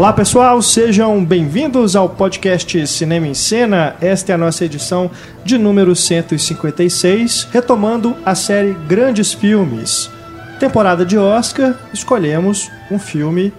Olá pessoal, sejam bem-vindos ao podcast Cinema em Cena. Esta é a nossa edição de número 156, retomando a série Grandes Filmes. Temporada de Oscar, escolhemos um filme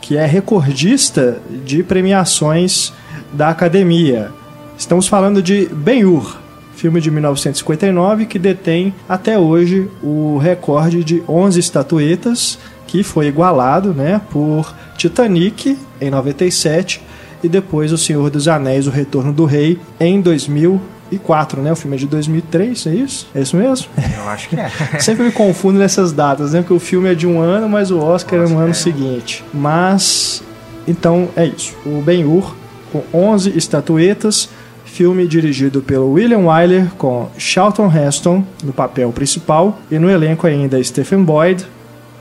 que é recordista de premiações da academia. Estamos falando de Ben-Hur, filme de 1959 que detém até hoje o recorde de 11 estatuetas que foi igualado né, por Titanic em 97 e depois O Senhor dos Anéis, O Retorno do Rei em 2004, né? O filme é de 2003, é isso? É isso mesmo? Eu acho que é. Sempre me confundo nessas datas, né? Porque o filme é de um ano, mas o Oscar, é no ano é. seguinte. Mas, então, é isso. O Ben-Hur, com 11 estatuetas, filme dirigido pelo William Wyler, com Charlton Heston no papel principal, e no elenco ainda Stephen Boyd,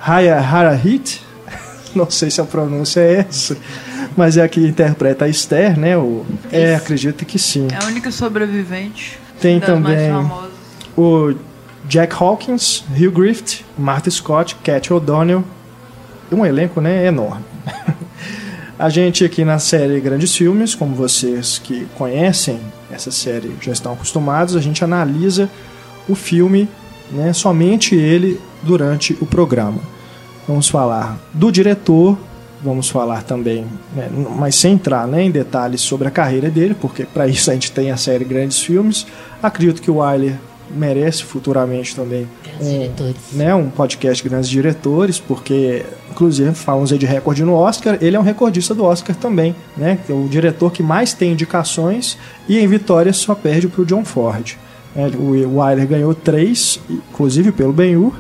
Harahit, não sei se a pronúncia é essa, mas é a que interpreta a Esther, né? O, é, acredito que sim. É a única sobrevivente. Tem também o Jack Hawkins, Hugh Griffith, Martha Scott, Cat O'Donnell. Um elenco, né, enorme. a gente aqui na série Grandes Filmes, como vocês que conhecem essa série já estão acostumados, a gente analisa o filme, né, somente ele durante o programa. Vamos falar do diretor, vamos falar também, né, mas sem entrar né, em detalhes sobre a carreira dele, porque para isso a gente tem a série Grandes Filmes. Acredito que o Wyler merece futuramente também um, né, um podcast Grandes Diretores, porque inclusive falamos aí de recorde no Oscar, ele é um recordista do Oscar também, né? É o diretor que mais tem indicações e em vitórias só perde para o John Ford. É, o Wyler ganhou três, inclusive pelo Ben-Hur,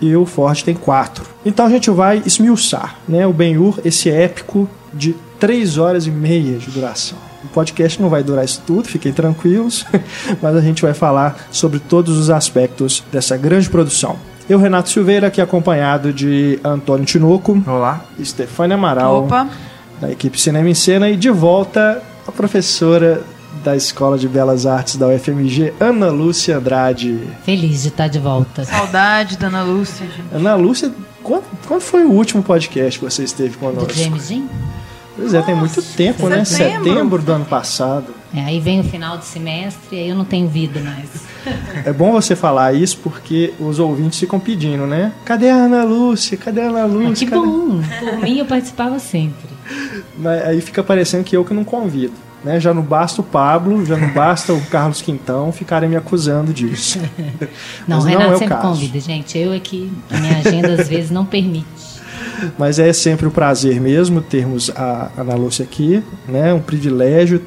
e o Ford tem quatro. Então a gente vai esmiuçar, né? O Ben-Hur, esse épico de três horas e meia de duração. O podcast não vai durar isso tudo, fiquem tranquilos, mas a gente vai falar sobre todos os aspectos dessa grande produção. Eu, Renato Silveira, aqui acompanhado de Antônio Tinoco. Olá. Estefânia Amaral. Opa. Da equipe Cinema em Cena. E de volta a professora da Escola de Belas Artes da UFMG, Ana Lúcia Andrade. Feliz de estar de volta. Saudade da Ana Lúcia, gente. Ana Lúcia, quando, quando foi o último podcast que você esteve conosco? Do James? Pois é, Nossa, tem muito tempo, né? setembro. né? Setembro do ano passado. É, aí vem o final de semestre e aí eu não tenho vida mais. É bom você falar isso porque os ouvintes ficam pedindo, né? Cadê a Ana Lúcia? Cadê a Ana Lúcia? Ah, que Cadê... bom! Por mim eu participava sempre. Mas aí fica parecendo que eu que não convido. Né? Já não basta o Pablo, já não basta o Carlos Quintão ficarem me acusando disso. não, o Renato não é sempre caso. convida, gente. Eu é que a minha agenda às vezes não permite. Mas é sempre um prazer mesmo termos a Ana Lúcia aqui, né? Um privilégio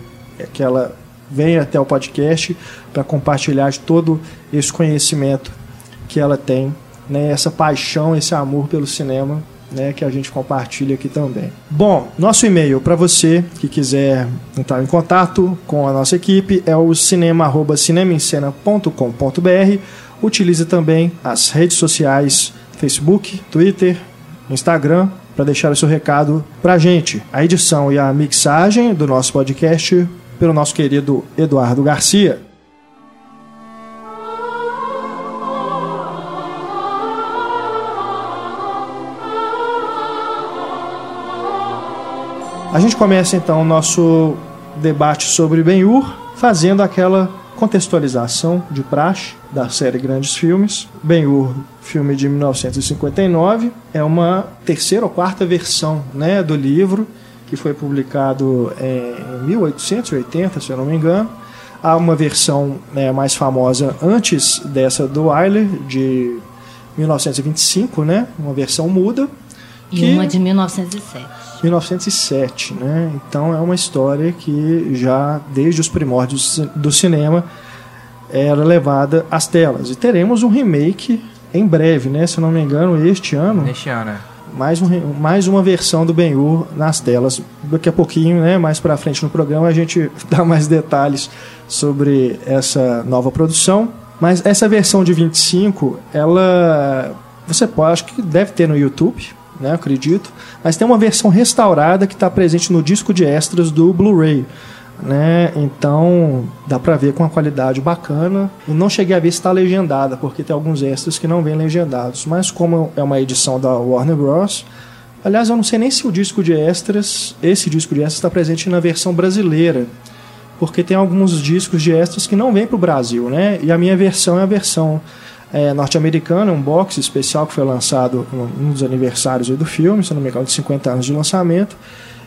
que ela venha até o podcast para compartilhar todo esse conhecimento que ela tem, né? Essa paixão, esse amor pelo cinema né, que a gente compartilha aqui também. Bom, nosso e-mail para você que quiser entrar em contato com a nossa equipe é o cinema@cinemaencena.com.br. Utilize também as redes sociais Facebook, Twitter, Instagram para deixar o seu recado para a gente. A edição e a mixagem do nosso podcast pelo nosso querido Eduardo Garcia. A gente começa então o nosso debate sobre Ben-Hur, fazendo aquela contextualização de praxe da série Grandes Filmes. Ben-Hur, filme de 1959, é uma terceira ou quarta versão né, do livro, que foi publicado em 1880, se eu não me engano. Há uma versão né, mais famosa antes dessa do Wyler, de 1925, né, uma versão muda. E que... uma de 1907. 1907, né? Então é uma história que já desde os primórdios do cinema era levada às telas. E teremos um remake em breve, né? Se não me engano, este ano. Este ano. É. Mais, um, mais uma versão do Ben-Hur nas telas. Daqui a pouquinho, né, mais para frente no programa, a gente dá mais detalhes sobre essa nova produção. Mas essa versão de 25, ela você pode, acho que deve ter no YouTube, né, acredito. Mas tem uma versão restaurada que está presente no disco de extras do Blu-ray. Né? Então dá para ver com uma qualidade bacana. E não cheguei a ver se está legendada, porque tem alguns extras que não vêm legendados. Mas como é uma edição da Warner Bros., Aliás, eu não sei nem se o disco de extras, esse disco de extras está presente na versão brasileira, porque tem alguns discos de extras que não vêm para o Brasil, né? E a minha versão é a versão é, norte-americana, um box especial que foi lançado num dos aniversários do filme, se não me engano, de 50 anos de lançamento.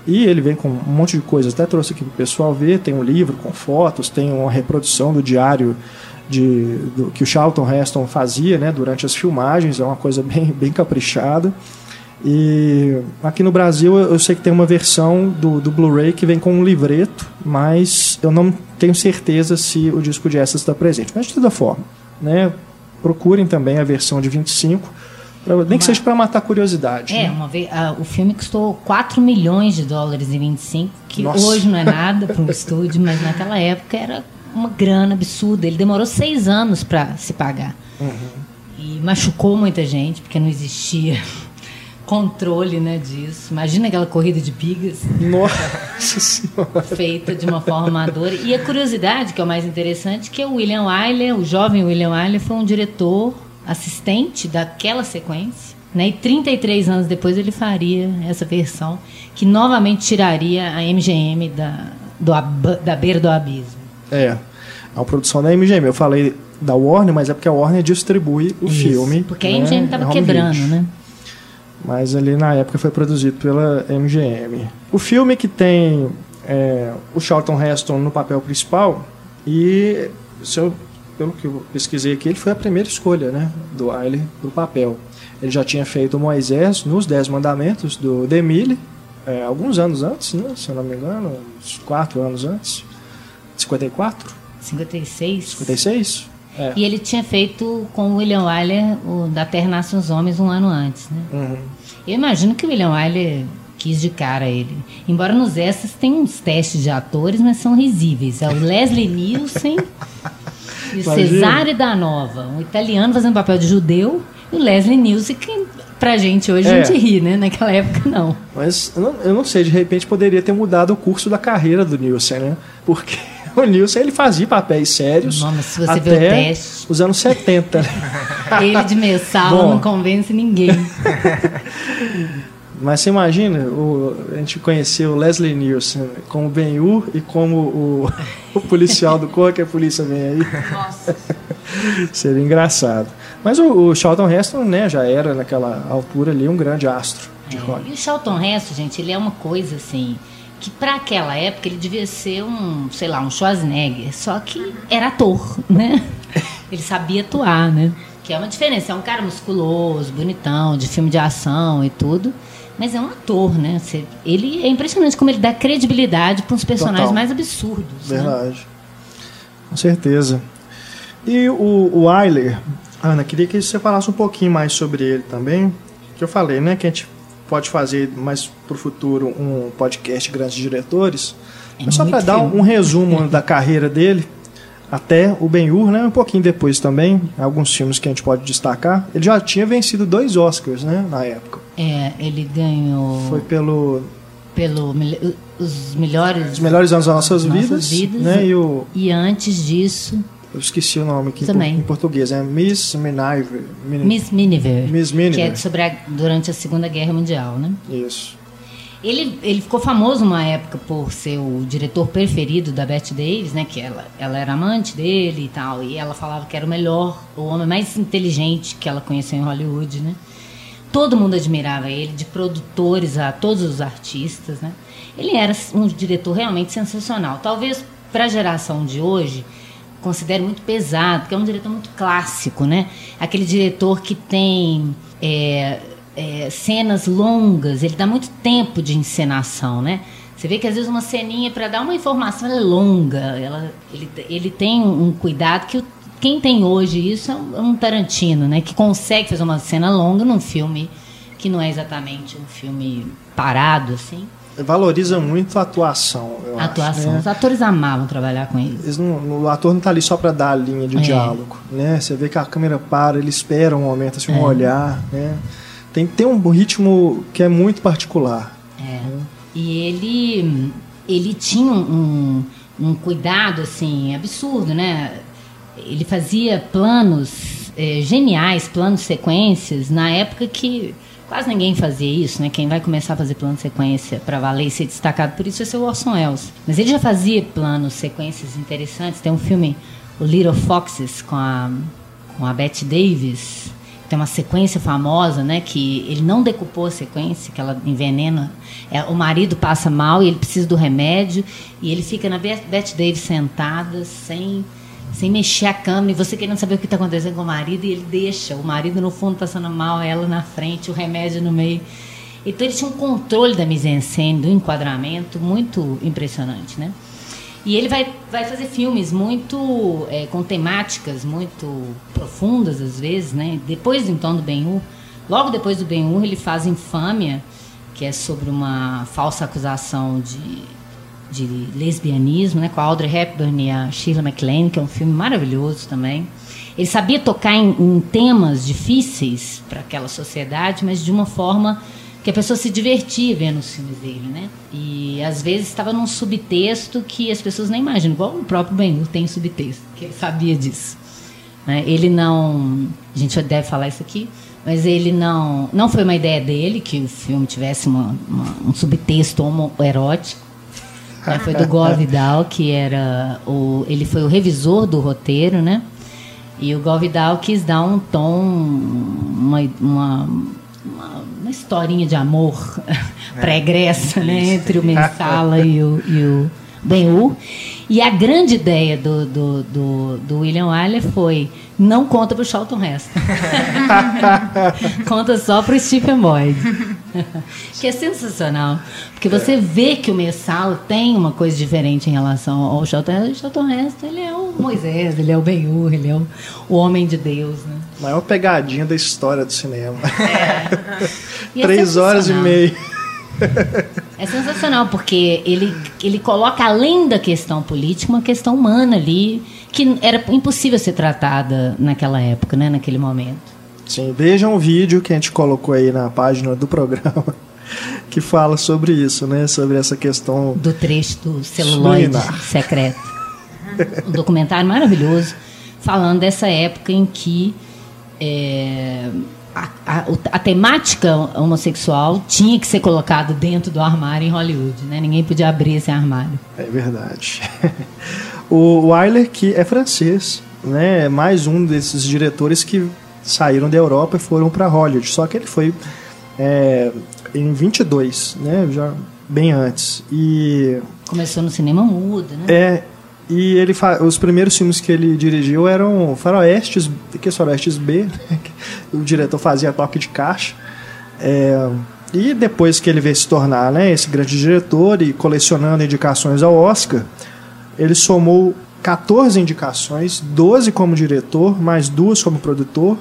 E ele vem com um monte de coisas, até trouxe aqui para o pessoal ver. Tem um livro com fotos, tem uma reprodução do diário de, do, que o Charlton Heston fazia né, durante as filmagens, é uma coisa bem, bem caprichada. E aqui no Brasil eu sei que tem uma versão do, do Blu-ray que vem com um livreto, mas eu não tenho certeza se o disco de essas está presente. Mas de toda forma, né, procurem também a versão de 25 Pra, nem uma... que seja para matar curiosidade. É, né? uma vez, o filme custou 4 milhões de dólares e 25, que Nossa. hoje não é nada para um estúdio, mas naquela época era uma grana absurda. Ele demorou seis anos para se pagar. Uhum. E machucou muita gente, porque não existia controle né, disso. Imagina aquela corrida de bigas. Nossa Senhora. Feita de uma forma amadora. E a curiosidade, que é o mais interessante, que o William Wyler, o jovem William Wyler, foi um diretor assistente daquela sequência. Né? E 33 anos depois ele faria essa versão, que novamente tiraria a MGM da, do, da beira do abismo. É, é uma produção da MGM. Eu falei da Warner, mas é porque a Warner distribui o Isso, filme. Porque né? a MGM estava quebrando, né? Mas ali na época foi produzido pela MGM. O filme que tem é, o Charlton Heston no papel principal e eu pelo que eu pesquisei aqui, ele foi a primeira escolha né, do Wiley para o papel. Ele já tinha feito Moisés nos Dez Mandamentos do Demille, é, alguns anos antes, né, se eu não me engano, uns quatro anos antes. 54? 56. 56? É. E ele tinha feito com o William Wyler o Da Terra Nasce os Homens um ano antes, né? Uhum. Eu imagino que o William Wyler quis de cara ele. Embora nos essas tem uns testes de atores, mas são risíveis. É o Leslie Nielsen E o Cesare da Nova, um italiano fazendo papel de judeu, e o Leslie Nielsen, que pra gente hoje é. a gente ri, né? Naquela época não. Mas eu não, eu não sei, de repente poderia ter mudado o curso da carreira do Nielsen, né? Porque o Nilson ele fazia papéis sérios. Não, se você até teste. Os anos 70. ele de mensal não convence ninguém. Mas você imagina, o, a gente conheceu o Leslie Nielsen como Ben-Hur e como o, o policial do Corpo, que a polícia vem aí. Nossa. Seria engraçado. Mas o, o Charlton Heston né, já era, naquela altura ali, um grande astro de é, E o Charlton Heston, gente, ele é uma coisa assim que para aquela época ele devia ser um, sei lá, um Schwarzenegger, só que era ator, né? Ele sabia atuar, né? Que é uma diferença, é um cara musculoso, bonitão, de filme de ação e tudo. Mas é um ator, né? ele é impressionante como ele dá credibilidade para uns personagens Total. mais absurdos. Né? Verdade. Né? Com certeza. E o, o Ayler, Ana, queria que você falasse um pouquinho mais sobre ele também. Que eu falei, né? Que a gente pode fazer mais para o futuro um podcast Grandes Diretores. É mas só para dar um resumo da carreira dele até o Ben-Hur, né? Um pouquinho depois também, alguns filmes que a gente pode destacar. Ele já tinha vencido dois Oscars, né? Na época. É, ele ganhou. Foi pelo. Pelo os melhores. Os melhores anos das nossas, nossas vidas, vidas. Né? E, o, e antes disso. Eu esqueci o nome aqui Também. em português, é Miss Miniver. Miss Miniver. Miss Miniver. Que é sobre a, durante a Segunda Guerra Mundial, né? Isso. Ele, ele ficou famoso uma época por ser o diretor preferido da Bette Davis, né? Que ela, ela era amante dele e tal. E ela falava que era o melhor, o homem mais inteligente que ela conheceu em Hollywood, né? Todo mundo admirava ele, de produtores a todos os artistas, né? Ele era um diretor realmente sensacional. Talvez para a geração de hoje considere muito pesado, porque é um diretor muito clássico, né? Aquele diretor que tem é, é, cenas longas, ele dá muito tempo de encenação, né? Você vê que às vezes uma ceninha para dar uma informação é longa, ela, ele, ele tem um cuidado que quem tem hoje isso é um, é um, Tarantino, né? Que consegue fazer uma cena longa num filme que não é exatamente um filme parado assim. Valoriza muito a atuação. a atuação. Acho, né? Os atores amavam trabalhar com eles. eles não, o ator não está ali só para dar a linha de é. diálogo, né? Você vê que a câmera para, ele espera um momento, assim, um é. olhar, né? tem ter um ritmo que é muito particular. É. Né? E ele, ele tinha um, um cuidado assim absurdo, né? Ele fazia planos é, geniais, planos sequências na época que quase ninguém fazia isso, né? Quem vai começar a fazer plano de sequência para valer e ser destacado por isso ser o Orson Welles. Mas ele já fazia planos, sequências interessantes. Tem um filme, o Little Foxes, com a, com a Bette Davis. Tem uma sequência famosa, né? Que ele não decupou a sequência, que ela envenena. É, o marido passa mal e ele precisa do remédio. E ele fica na Bette Davis sentada, sem sem mexer a câmera e você querendo saber o que está acontecendo com o marido e ele deixa o marido no fundo passando mal, ela na frente, o remédio no meio. Então ele tinha um controle da mise-en-scène, do enquadramento muito impressionante, né? E ele vai, vai fazer filmes muito é, com temáticas muito profundas às vezes, né? Depois então do Ben-Hur, logo depois do Ben-Hur ele faz Infâmia, que é sobre uma falsa acusação de de lesbianismo, né, com a Audrey Hepburn e a Shirley MacLaine, que é um filme maravilhoso também. Ele sabia tocar em, em temas difíceis para aquela sociedade, mas de uma forma que a pessoa se divertia vendo os filmes dele, né? E às vezes estava num subtexto que as pessoas nem imaginam, igual o próprio Ben-Hur tem subtexto, que ele sabia disso. Né? Ele não, a gente deve falar isso aqui, mas ele não, não foi uma ideia dele que o filme tivesse uma, uma, um subtexto homoerótico. É, foi do Gore Vidal, que era o. Ele foi o revisor do roteiro, né? E o Gore Vidal quis dar um tom, uma, uma, uma, historinha de amor é, pregressa, né? Entre o Mensala e o, e o Ben-Hur. E a grande ideia do, do, do, do William Wyler foi não conta para o Charlton Heston. conta só para o Stephen Boyd. que é sensacional. Porque você vê que o Messalo tem uma coisa diferente em relação ao Charlton Charlton Heston ele é o Moisés, ele é o Ben-Hur, ele é o, o homem de Deus. Né? Maior pegadinha da história do cinema. É. é Três horas e meia. É sensacional, porque ele, ele coloca, além da questão política, uma questão humana ali, que era impossível ser tratada naquela época, né, naquele momento. Sim, vejam o vídeo que a gente colocou aí na página do programa, que fala sobre isso, né? Sobre essa questão. Do trecho do celuloide secreto. Um documentário maravilhoso, falando dessa época em que. É, a, a, a, temática homossexual tinha que ser colocada dentro do armário em Hollywood, né? Ninguém podia abrir esse armário. É verdade. o Wyler, que é francês, né? É mais um desses diretores que saíram da Europa e foram para Hollywood. Só que ele foi é, em 22, né? Já bem antes. E começou no cinema mudo, né? É, e ele os primeiros filmes que ele dirigiu eram faroestes, que faroestes B, né? o diretor fazia toque de caixa. É, e depois que ele veio se tornar né, esse grande diretor e colecionando indicações ao Oscar, ele somou 14 indicações, 12 como diretor, mais duas como produtor,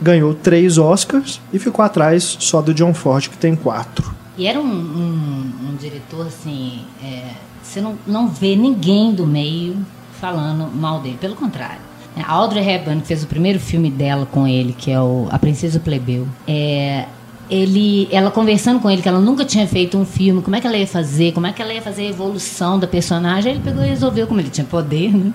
ganhou três Oscars e ficou atrás só do John Ford, que tem quatro. E era um, um, um diretor assim. É, você não, não vê ninguém do meio falando mal dele, pelo contrário. A Audrey Hepburn fez o primeiro filme dela com ele, que é o A Princesa Plebeu. É, ele, ela conversando com ele que ela nunca tinha feito um filme, como é que ela ia fazer, como é que ela ia fazer a evolução da personagem, ele pegou e resolveu, como ele tinha poder, né?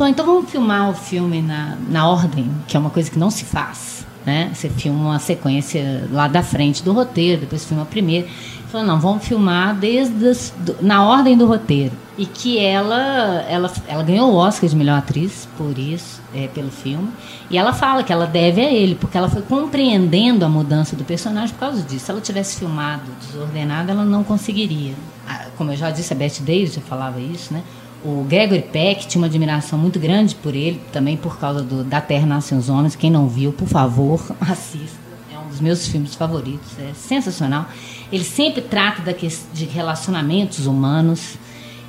Falou, então vamos filmar o filme na, na ordem, que é uma coisa que não se faz. Né? Você filma uma sequência lá da frente do roteiro, depois filma a primeira. Falou, não, vamos filmar desde as, do, na ordem do roteiro. E que ela, ela, ela ganhou o Oscar de melhor atriz por isso, é, pelo filme. E ela fala que ela deve a ele, porque ela foi compreendendo a mudança do personagem por causa disso. Se ela tivesse filmado desordenada, ela não conseguiria. Ah, como eu já disse, a Bette Davis já falava isso, né? O Gregory Peck tinha uma admiração muito grande por ele, também por causa do Da Terra Nascem os Homens. Quem não viu, por favor, assista. É um dos meus filmes favoritos, é sensacional. Ele sempre trata da, de relacionamentos humanos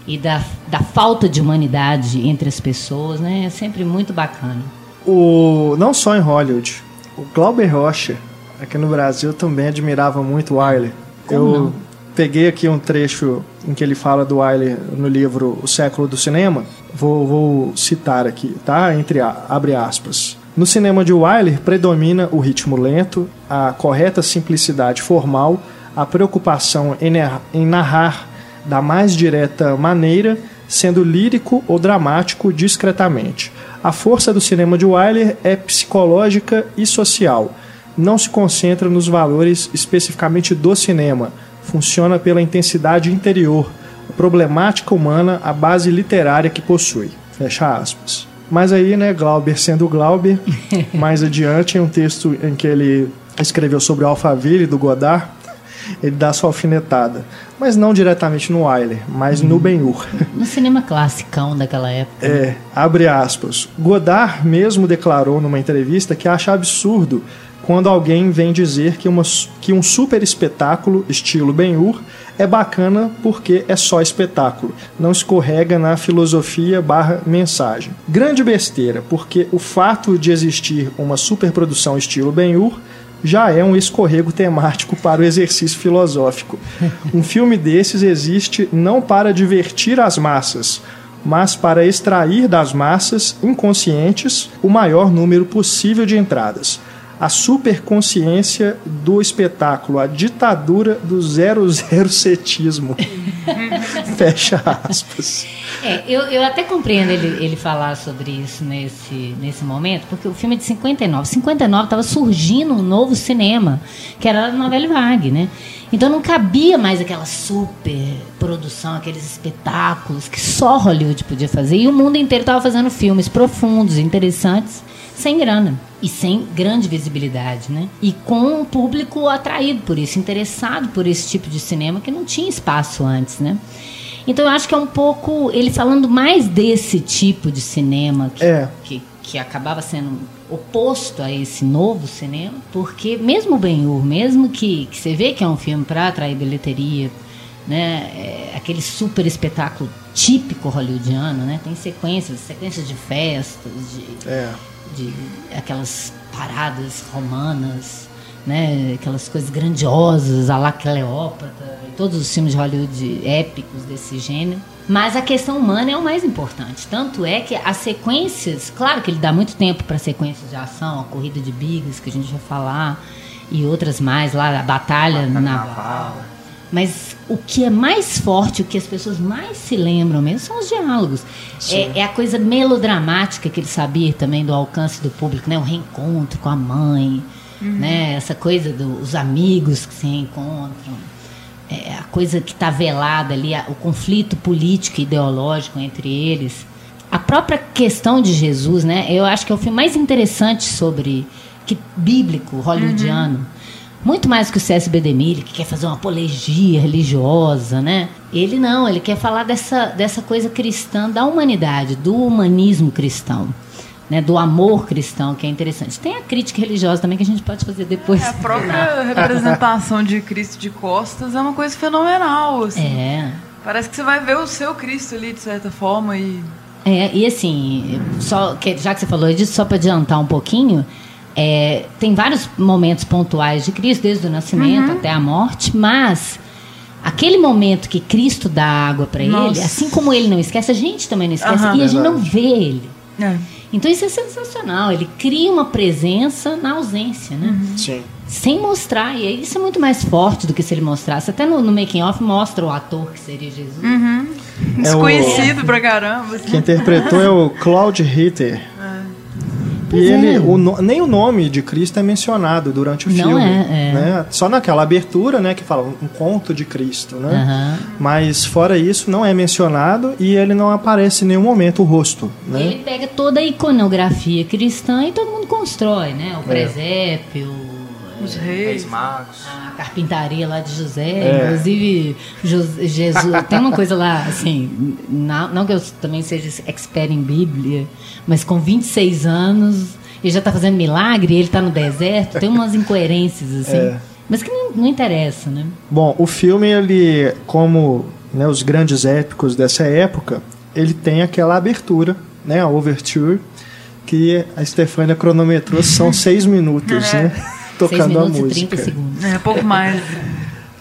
e da, da falta de humanidade entre as pessoas, né? É sempre muito bacana. O, não só em Hollywood, o Glauber Rocha, aqui no Brasil, também admirava muito o Wiley. Eu não? Peguei aqui um trecho em que ele fala do Wyler no livro O Século do Cinema. Vou, vou citar aqui, tá? Entre abre aspas. No cinema de Wyler predomina o ritmo lento, a correta simplicidade formal, a preocupação em narrar da mais direta maneira, sendo lírico ou dramático discretamente. A força do cinema de Wyler é psicológica e social não se concentra nos valores especificamente do cinema, funciona pela intensidade interior, a problemática humana, a base literária que possui. Fecha aspas. Mas aí, né, Glauber sendo Glauber, mais adiante, em um texto em que ele escreveu sobre o Alphaville do Godard, ele dá sua alfinetada. Mas não diretamente no Wyler, mas no Ben-Hur. No cinema classicão daquela época. né? É, abre aspas. Godard mesmo declarou numa entrevista que acha absurdo quando alguém vem dizer que, uma, que um super espetáculo, estilo Ben-Hur, é bacana porque é só espetáculo, não escorrega na filosofia barra mensagem. Grande besteira, porque o fato de existir uma superprodução estilo Ben-Hur já é um escorrego temático para o exercício filosófico. Um filme desses existe não para divertir as massas, mas para extrair das massas inconscientes o maior número possível de entradas. A superconsciência do espetáculo, a ditadura do zero zero cetismo. Fecha aspas. É, eu, eu até compreendo ele, ele falar sobre isso nesse, nesse momento, porque o filme é de 59. 59 estava surgindo um novo cinema, que era a novela Vague, né? Então não cabia mais aquela super produção, aqueles espetáculos que só Hollywood podia fazer. E o mundo inteiro estava fazendo filmes profundos, interessantes, sem grana e sem grande visibilidade, né? E com um público atraído por isso, interessado por esse tipo de cinema que não tinha espaço antes, né? Então eu acho que é um pouco ele falando mais desse tipo de cinema que, É. que, que acabava sendo oposto a esse novo cinema, porque mesmo o Ben-Hur, mesmo que, que você vê que é um filme para atrair bilheteria, né, é aquele super espetáculo típico hollywoodiano, né, tem sequências, sequências de festas, de, É. de aquelas paradas romanas, né, aquelas coisas grandiosas, a la Cleópatra, e todos os filmes de Hollywood épicos desse gênero. Mas a questão humana é o mais importante. Tanto é que as sequências, claro que ele dá muito tempo para sequências de ação, a corrida de bigas, que a gente vai falar, e outras mais lá, a batalha naval. Mas o que é mais forte, o que as pessoas mais se lembram mesmo, são os diálogos. É, é a coisa melodramática que ele sabia também do alcance do público, né? O reencontro com a mãe, né? Essa coisa dos amigos que se reencontram. É a coisa que está velada ali, a- o conflito político e ideológico entre eles. A própria questão de Jesus, né? Eu acho que é o filme mais interessante sobre que bíblico hollywoodiano. Muito mais que o C.S.B. DeMille, que quer fazer uma apologia religiosa, né? Ele não, ele quer falar dessa, dessa coisa cristã da humanidade, do humanismo cristão, né? do amor cristão, que é interessante. Tem a crítica religiosa também que a gente pode fazer depois. É, a própria representação de Cristo de costas é uma coisa fenomenal. Assim. É. Parece que você vai ver o seu Cristo ali, de certa forma, e. É, e assim, só que, já que você falou disso, só para adiantar um pouquinho, é, tem vários momentos pontuais de Cristo, desde o nascimento até a morte, mas aquele momento que Cristo dá água para ele, assim como ele não esquece, a gente também não esquece, Aham. e a gente não vê ele. É. Então isso é sensacional, ele cria uma presença na ausência, né? Sim. Sem mostrar, e isso é muito mais forte do que se ele mostrasse. Até no, no making off mostra o ator que seria Jesus. Desconhecido pra caramba. assim. Quem interpretou é o Claude Ritter. E ele, é. o nem o nome de Cristo é mencionado durante o Não filme. é, é. né? Só naquela abertura, né, que fala um conto de Cristo, né? Aham. Mas fora isso, não é mencionado e ele não aparece em nenhum momento o rosto, né? Ele pega toda a iconografia cristã e todo mundo constrói, né? O presépio, Os Reis reis. Magos. a carpintaria lá de José, É. inclusive Jos- Jesus. tem uma coisa lá, assim, não, não que eu também seja expert em Bíblia, mas com 26 anos ele já está fazendo milagre, ele está no deserto, tem umas incoerências, assim. É. Mas que não, não interessa, né? Bom, o filme, ele, como né, os grandes épicos dessa época, ele tem aquela abertura, né, a overture, que a Stefania cronometrou, são seis minutos, né? 6 Tocando a minutos e 30 música. segundos. É, pouco mais.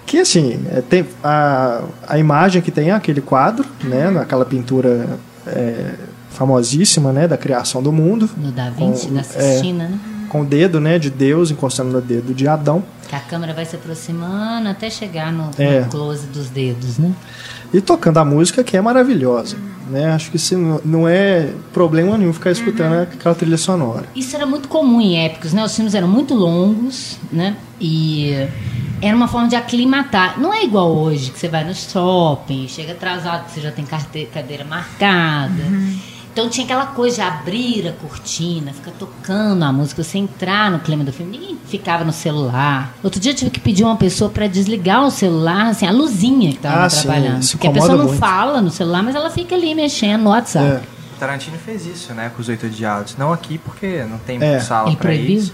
Que assim, é, tem a, a imagem que tem é aquele quadro, né, naquela pintura é, famosíssima, né, da criação do mundo. No Da Vinci, Com- da é. Sistina, né? com o dedo, né, de Deus encostando no dedo de Adão. Que a câmera vai se aproximando até chegar no, É. no close dos dedos, né? E tocando a música que é maravilhosa, né? Acho que isso não- é problema nenhum ficar escutando aquela trilha sonora. Isso era muito comum em épicos, né? Os filmes eram muito longos, né? E era uma forma de aclimatar. Não é igual hoje, que você vai no shopping, chega atrasado, que você já tem carte- cadeira marcada. Então tinha aquela coisa de abrir a cortina, ficar tocando a música, você entrar no clima do filme. Ninguém ficava no celular. Outro dia eu tive que pedir uma pessoa para desligar o celular, assim, a luzinha que estava Ah, sim, trabalhando. isso Porque a pessoa não muito. fala no celular, mas ela fica ali mexendo no WhatsApp. É. O Tarantino fez isso, né, com os Oito Odiados. Não aqui, porque não tem É. sala proibiu? isso.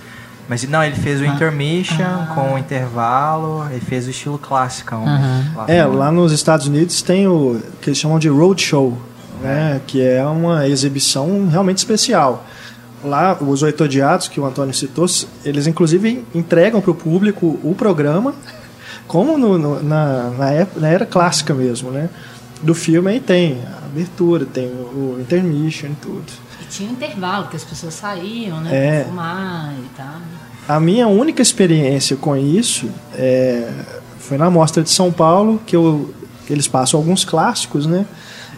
Mas não, ele fez o Ah. intermission Ah. com o intervalo, ele fez o estilo clássico. Aham. É, lá nos Estados Unidos tem o que eles chamam de roadshow, né? Que é uma exibição realmente especial. Lá, os Oito Odiados, que o Antônio citou, eles inclusive entregam para o público o programa, como no- no- na, na, época, na era clássica mesmo, né? Do filme aí tem a abertura, tem o intermission e tudo. E tinha um intervalo, que as pessoas saíam, né? É. Pra fumar e tal. A minha única experiência com isso é, foi na Mostra de São Paulo, que eu, eles passam alguns clássicos, né?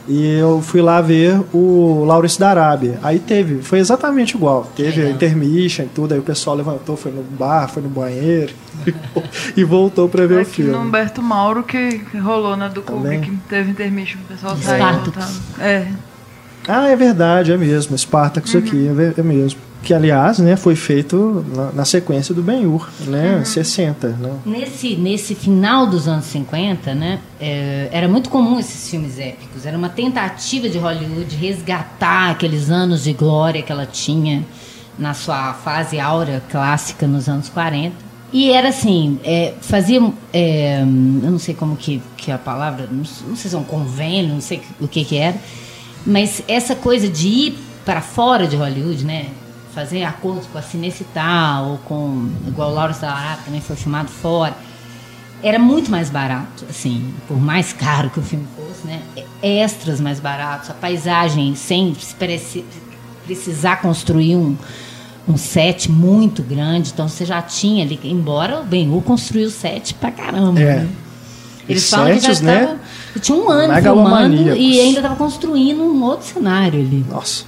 E eu fui lá ver o Laurence da Arábia. Aí teve, foi exatamente igual. Teve Legal. intermission e tudo, aí o pessoal levantou, foi no bar, foi no banheiro e voltou para ver o Aqui no filme. Humberto Mauro que que rolou na do Também. Kubrick, teve intermission, o pessoal saiu. Voltava. É. Ah, é verdade, é mesmo. Spartacus aqui, é, é mesmo. Que, aliás, né, foi feito na, na sequência do Ben-Hur, né? 60, né? Nesse, nesse final dos anos 50, né, é, era muito comum esses filmes épicos. Era uma tentativa de Hollywood resgatar aqueles anos de glória que ela tinha na sua fase áurea clássica nos anos 40. E era assim, é, fazia, é, eu não sei como que, que é a palavra, não, não sei se é um convênio, não sei o que que era, mas essa coisa de ir para fora de Hollywood, né? Fazer acordos com a Cinecittà ou com. Igual o da Arábia também foi filmado fora. Era muito mais barato, assim, por mais caro que o filme fosse, né? Extras mais baratos, a paisagem sem precisar construir um, um set muito grande. Então você já tinha ali, embora o Ben-Hur construiu set pra caramba. É. né? Eles falam que já sets, né? estava. Tinha um ano filmando e ainda estava construindo um outro cenário ali. Nossa.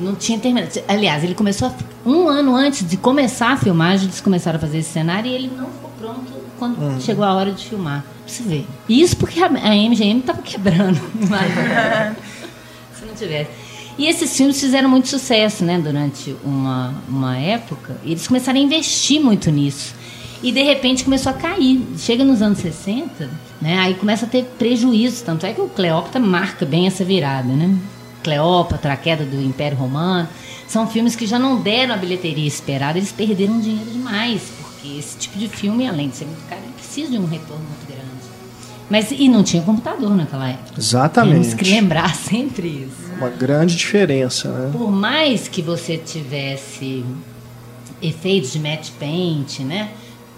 Não tinha terminado. Aliás, ele começou a- um ano antes de começar a filmagem, eles começaram a fazer esse cenário e ele não ficou pronto quando Hum. chegou a hora de filmar. Pra você ver. Isso porque a, a MGM estava quebrando. Se não tivesse. E esses filmes fizeram muito sucesso, né, durante uma, uma época. E eles começaram a investir muito nisso. E de repente começou a cair. Chega nos anos 60, né, aí começa a ter prejuízo. Tanto é que o Cleópatra marca bem essa virada, né? Cleópatra, a queda do Império Romano. São filmes que já não deram a bilheteria esperada, eles perderam dinheiro demais. Porque esse tipo de filme, além de ser muito caro, precisa de um retorno muito grande. Mas, e não tinha computador naquela época. Temos que Exatamente. lembrar sempre isso. Uma grande diferença, né? Por mais que você tivesse efeitos de matte paint, né?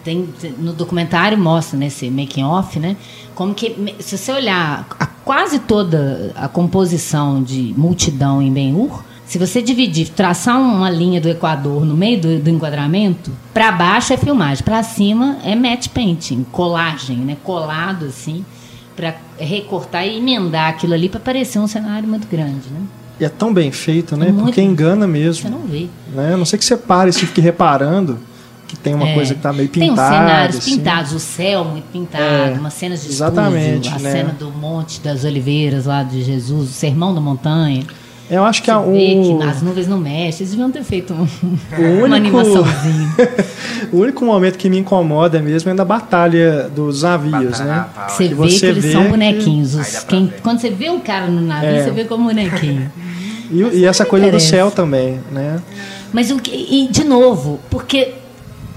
Tem, no documentário mostra nesse making off, né? Como que se você olhar a, quase toda a composição de multidão em Ben-Hur, se você dividir, traçar uma linha do Equador no meio do, do enquadramento, para baixo é filmagem, para cima é matte painting, colagem, né? Colado assim, para recortar e emendar aquilo ali para parecer um cenário muito grande, né? E é tão bem feito, né? Muito Porque engana Você mesmo. não vê. Né? A não sei que você pare e fique reparando que tem uma É. coisa que tá meio Tem pintada. uns cenários assim. pintados, o céu muito pintado, É, umas cenas de exatamente, estúdio, a né? cena do Monte das Oliveiras lá de Jesus, o Sermão da Montanha. Eu acho que a, vê que o, as nuvens não mexem. Eles deviam ter feito um- único- uma animaçãozinha. o único momento que me incomoda mesmo é da batalha dos navios, Batalha né? Você Que vê você que eles vê são que- bonequinhos. Os- quem- quando você vê um cara no navio, É. você vê como bonequinho. E, e essa coisa do interessa. céu também, né? Mas o que, e de novo, porque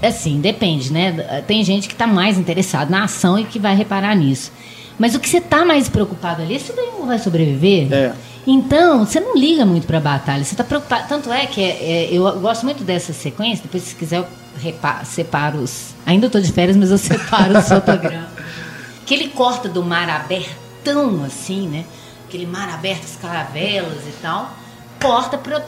assim, depende, né? Tem gente que está mais interessado na ação e que vai reparar nisso. Mas o que você está mais preocupado ali é se o Benhur vai sobreviver. É. Então, você não liga muito para a batalha. Você está preocupado. Tanto é que é, é, eu gosto muito dessa sequência. Depois, se quiser, eu separo os. Ainda estou de férias, mas eu separo os fotogramas. Que ele corta do mar abertão, assim, né? Aquele mar aberto, as caravelas e tal. Corta para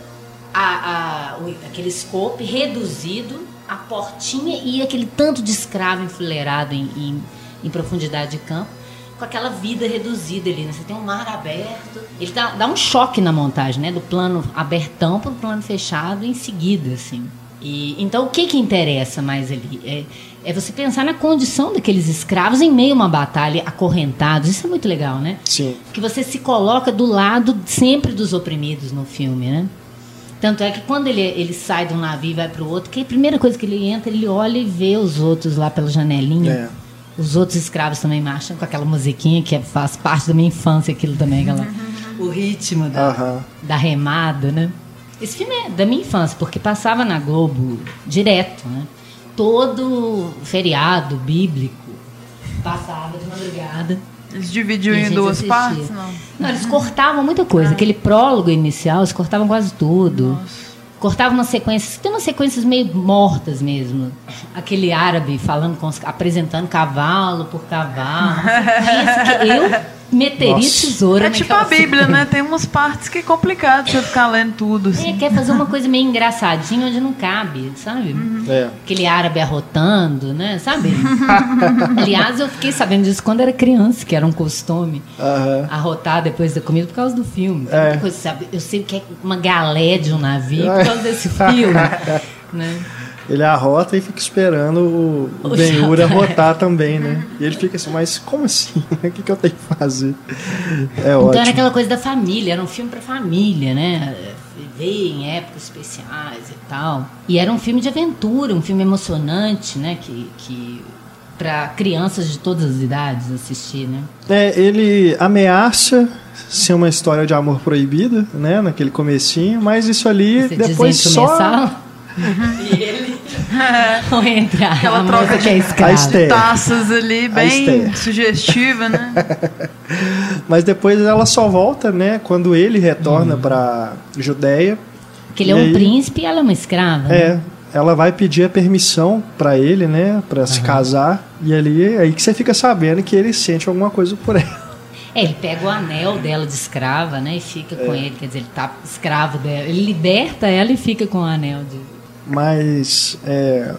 aquele scope reduzido, a portinha e aquele tanto de escravo enfileirado em, em, em profundidade de campo, com aquela vida reduzida ali, né? Você tem um mar aberto. Ele dá, dá um choque na montagem, né? Do plano abertão para o plano fechado em seguida, assim. E, então, o que que interessa mais ali? É, é você pensar na condição daqueles escravos em meio a uma batalha acorrentados. Isso é muito legal, né? Sim. que você se coloca do lado sempre dos oprimidos no filme, né? Tanto é que quando ele, ele sai de um navio e vai para o outro, que a primeira coisa que ele entra, ele olha e vê os outros lá pela janelinha. É. Os outros escravos também marcham com aquela musiquinha que é- faz parte da minha infância, aquilo também, aquela, o ritmo da, da remada, né? Esse filme é da minha infância, porque passava na Globo direto, né? Todo feriado bíblico passava de madrugada. Eles dividiam em duas assistia. partes, não? Não, eles cortavam muita coisa. Aquele prólogo inicial, eles cortavam quase tudo. Cortavam umas sequências. Tem umas sequências meio mortas mesmo. Aquele árabe falando com os, apresentando cavalo por cavalo. Isso que eu meteria Nossa. tesoura É tipo a Bíblia, né? Tem umas partes que é complicado você ficar lendo tudo. É, Assim. quer fazer uma coisa meio engraçadinha onde não cabe, sabe? É. Aquele árabe arrotando, né? Sabe? Aliás, eu fiquei sabendo disso quando era criança, que era um costume. Aham. arrotar depois da comida por causa do filme. É. coisa, sabe? Eu sei o que é uma galé de um navio por causa desse filme. né? Ele arrota e fica esperando o, o Ben-Hur arrotar também, né? E ele fica assim, mas como assim? O que, que eu tenho que fazer? É Então ótimo. era aquela coisa da família, era um filme pra família, né? Ver em épocas especiais e tal. E era um filme de aventura, um filme emocionante, né? Que, que para crianças de todas as idades assistir, né? É, ele ameaça ser uma história de amor proibida, né? Naquele comecinho, mas isso ali Você depois só... começar. E ele ou entrar Aquela troca de que é. Esther. Taças ali, bem sugestiva, né? Mas depois ela só volta, né? Quando ele retorna pra Judéia. Que ele é um aí- príncipe e ela é uma escrava. né? É, ela vai pedir a permissão pra ele, né? Pra se casar. E ali é aí que você fica sabendo que ele sente alguma coisa por ela. É, ele pega o anel dela de escrava, né? E fica É. com ele, quer dizer, ele tá escravo dela. Ele liberta ela e fica com o anel de. Mas. é,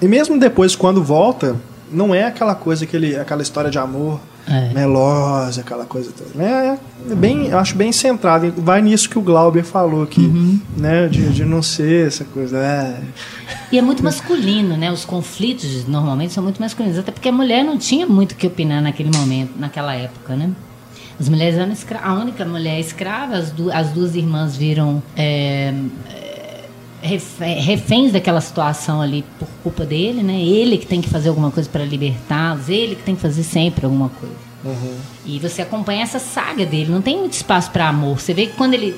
E mesmo depois, quando volta, não é aquela coisa, aquele, aquela história de amor É. melosa, aquela coisa toda. Né? É bem, eu acho bem centrado. Vai nisso que o Glauber falou aqui, Uhum. né? De, de não ser essa coisa. é, E é muito masculino, né? Os conflitos normalmente são muito masculinos. Até porque a mulher não tinha muito o que opinar naquele momento, naquela época, né? As mulheres eram escra A única mulher escrava, as, du as duas irmãs viram é, é, reféns daquela situação ali por culpa dele, né? Ele que tem que fazer alguma coisa para libertá-los, ele que tem que fazer sempre alguma coisa. E você acompanha essa saga dele, não tem muito espaço para amor. Você vê que quando ele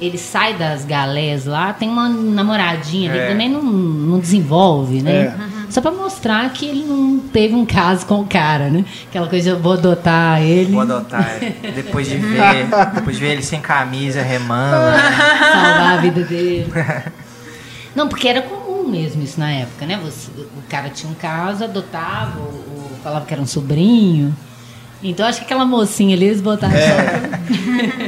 ele sai das galés lá, tem uma namoradinha ali que É. também não, não desenvolve, né? É. Só pra mostrar que ele não teve um caso com o cara, né? Aquela coisa eu vou adotar ele, Vou adotar. é. Depois de ver, depois de ver ele sem camisa, remando. né? salvar a vida dele. Não, porque era comum mesmo isso na época, né? Você, o cara tinha um caso, adotava, ou, ou falava que era um sobrinho. Então acho que aquela mocinha ali eles botaram só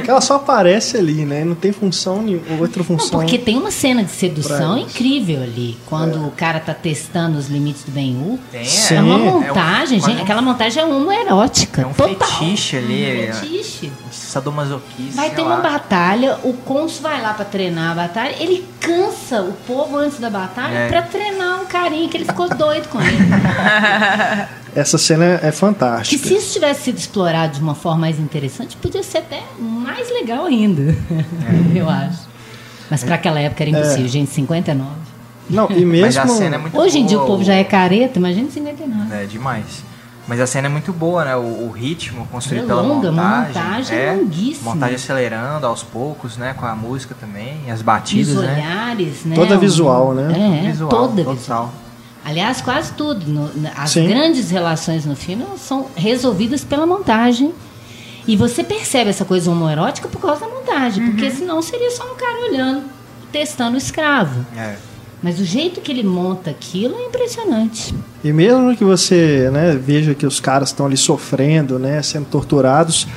que ela só aparece ali, né? Não tem função nenhuma, outra Não, função. porque tem uma cena de sedução incrível ali. Quando o cara tá testando os limites do Ben-Hur. Sim. É uma É um- montagem, gente. um- Aquela montagem é homoerótica. É um total. fetiche ali. Um é- fetiche. Sadomasoquista. Vai ter uma batalha, o cônsul vai lá pra treinar a batalha, ele cansa o povo antes da batalha É. pra treinar um carinha que ele ficou doido com ele. Essa cena é que fantástica. se isso tivesse sido explorado de uma forma mais interessante, podia ser até mais legal ainda. Eu acho. Mas pra aquela época era impossível, gente, 59. Não, e Mas a mesmo. cena é muito Hoje em dia o povo já é careta, imagina em 59. É demais. Mas a cena é muito boa, né? O, o ritmo construído É pela longa, uma montagem. montagem é longuíssima. Montagem acelerando aos poucos, né? Com a música também, as batidas, os né? olhares, né? Toda Um- visual, né? É, Visual, toda total. visual. Aliás, quase tudo. no- as Sim. grandes relações no filme são resolvidas pela montagem. E você percebe essa coisa homoerótica por causa da montagem. Porque senão seria só um cara olhando, testando o escravo. É. Mas o jeito que ele monta aquilo é impressionante. E mesmo que você né, veja que os caras estão ali sofrendo, né, sendo torturados,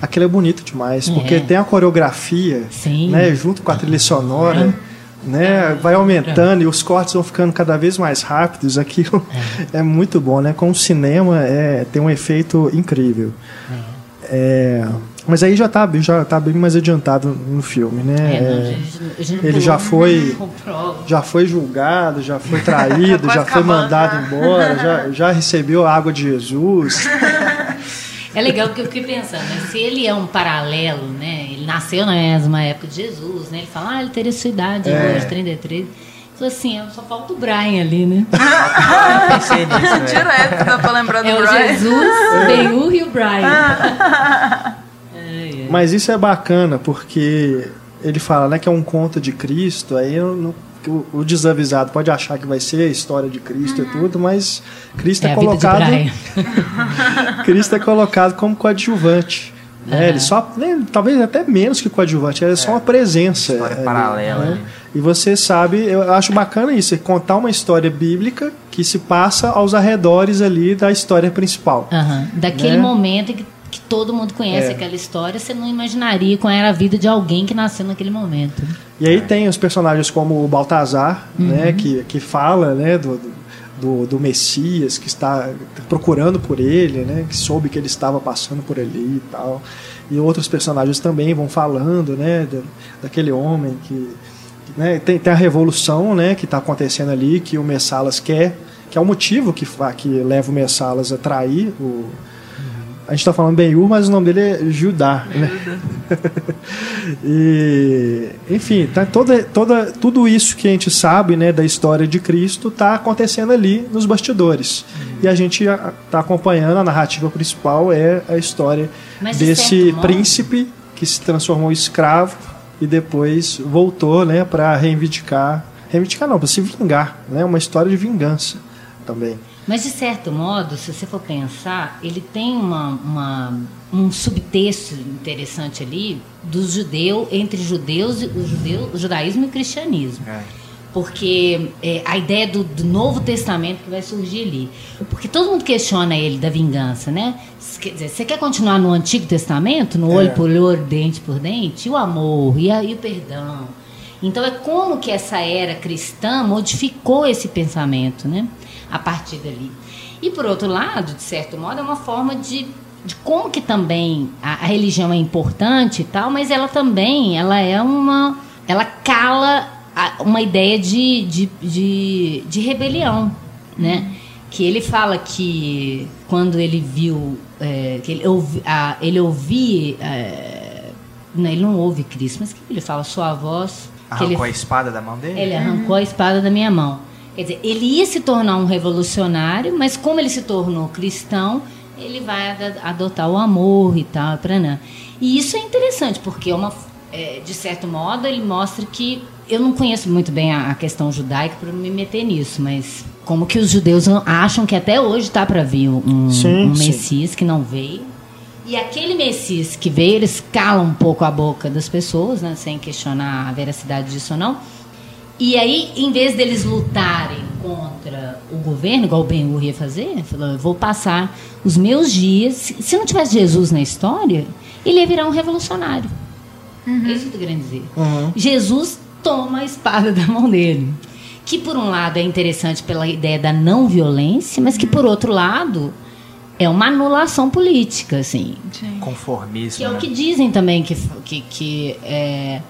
aquilo é bonito demais. É. Porque tem a coreografia, Sim. né, junto com a trilha sonora. né? Vai aumentando e os cortes vão ficando cada vez mais rápidos. Aquilo é, muito bom, né? Com o cinema é, tem um efeito incrível. É, mas aí já está já tá bem mais adiantado no filme, né? É, não, É, ele já foi já foi julgado, já foi traído, já foi mandado embora, já, já recebeu a água de Jesus. É legal porque eu fiquei pensando, né? se ele é um paralelo, né? Ele nasceu na mesma época de Jesus, né? Ele fala, ah, ele teria sua idade É. hoje, 33. Falou assim, só falta o Brian ali, né? Eu pensei nisso, velho. Direto, dá pra lembrar do É o Brian. Jesus, o Ben-Hur e o Brian. É, é. Mas isso é bacana porque ele fala, né, que é um conto de Cristo, aí eu não- o, o desavisado pode achar que vai ser a história de Cristo e tudo, mas Cristo é, É a vida de colocado Brian. Cristo é colocado como coadjuvante. Né? Ele só, né, talvez até menos que coadjuvante, é só uma presença. História ali, paralela, né? E você sabe, eu acho bacana isso, é contar uma história bíblica que se passa aos arredores ali da história principal. Aham. Daquele Né? momento em que, que todo mundo conhece É. aquela história, você não imaginaria qual era a vida de alguém que nasceu naquele momento. E aí tem os personagens como o Baltazar, né, que, que fala né, do, do, do Messias, que está procurando por ele, né, que soube que ele estava passando por ali e tal. E outros personagens também vão falando né, da- daquele homem que. Né, tem, tem a revolução né, que está acontecendo ali, que o Messalas quer, que é o motivo que, fa- que leva o Messalas a trair o. A gente está falando Ben-Hur, mas o nome dele é Judá, né? E, enfim, tá toda, toda, tudo isso que a gente sabe né, da história de Cristo está acontecendo ali nos bastidores. E a gente está acompanhando, a narrativa principal é a história Mas, de desse modo- príncipe que se transformou em escravo e depois voltou né, para reivindicar. Reivindicar não, para se vingar. Né, uma história de vingança também. Mas de certo modo, se você for pensar, ele tem uma, uma- um subtexto interessante ali do judeu entre judeus, e- o judeu, o judaísmo e o cristianismo. É. Porque é, a ideia do, do Novo Testamento que vai surgir ali. Porque todo mundo questiona ele da vingança, né? Quer dizer, você quer continuar no Antigo Testamento, no olho É. por olho, dente por dente? E o amor, e, a- e o perdão. Então é como que essa era cristã modificou esse pensamento, né? A partir dali. E por outro lado, de certo modo, é uma forma de, de como que também a, a religião é importante e tal, mas ela também ela é uma. Ela cala uma ideia de, de, de, de rebelião, né? Que ele fala que quando ele viu. é, que ele ouvi, a, ele ouvia. é, não, ele não ouve Cristo, mas que ele fala? Sua voz. que ele Arrancou a espada da mão dele? ele arrancou a espada da minha mão. Quer dizer, ele ia se tornar um revolucionário, mas como ele se tornou cristão, ele vai ad- adotar o amor e tal, para E isso é interessante, porque é uma, é, de certo modo ele mostra que eu não conheço muito bem a, a questão judaica para me meter nisso, mas como que os judeus acham que até hoje está para vir um, Sim, um sim. Messias que não veio. E aquele Messias que veio, eles calam um pouco a boca das pessoas, né, sem questionar a veracidade disso ou não. E aí, em vez deles lutarem contra o governo, igual o Ben-Hur ia fazer, falou, eu vou passar os meus dias... Se se não tivesse Jesus na história, ele ia virar um revolucionário. É isso que eu tô querendo dizer. Uhum. Jesus toma a espada da mão dele. Que, por um lado, é interessante pela ideia da não violência, mas que, por outro lado, é uma anulação política, assim. Sim. Conformismo. Que é o né? que dizem também que, que, que, é,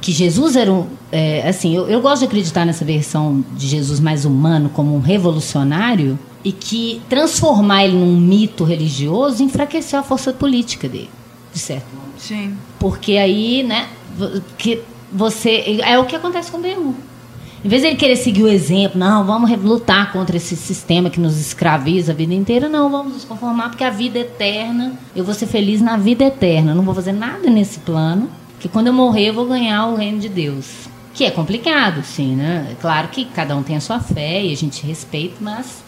que Jesus era um. é, assim, eu, eu gosto de acreditar nessa versão de Jesus mais humano como um revolucionário e que transformar ele num mito religioso enfraqueceu a força política dele, de certo modo. Sim. Porque aí, né, que você. É o que acontece com o Ben-Hur. Em vez dele querer seguir o exemplo, não, vamos lutar contra esse sistema que nos escraviza a vida inteira, não, vamos nos conformar, porque a vida é eterna, eu vou ser feliz na vida eterna, eu não vou fazer nada nesse plano, que quando eu morrer eu vou ganhar o reino de Deus. Que é complicado, sim, né? É Claro que cada um tem a sua fé e a gente respeita, mas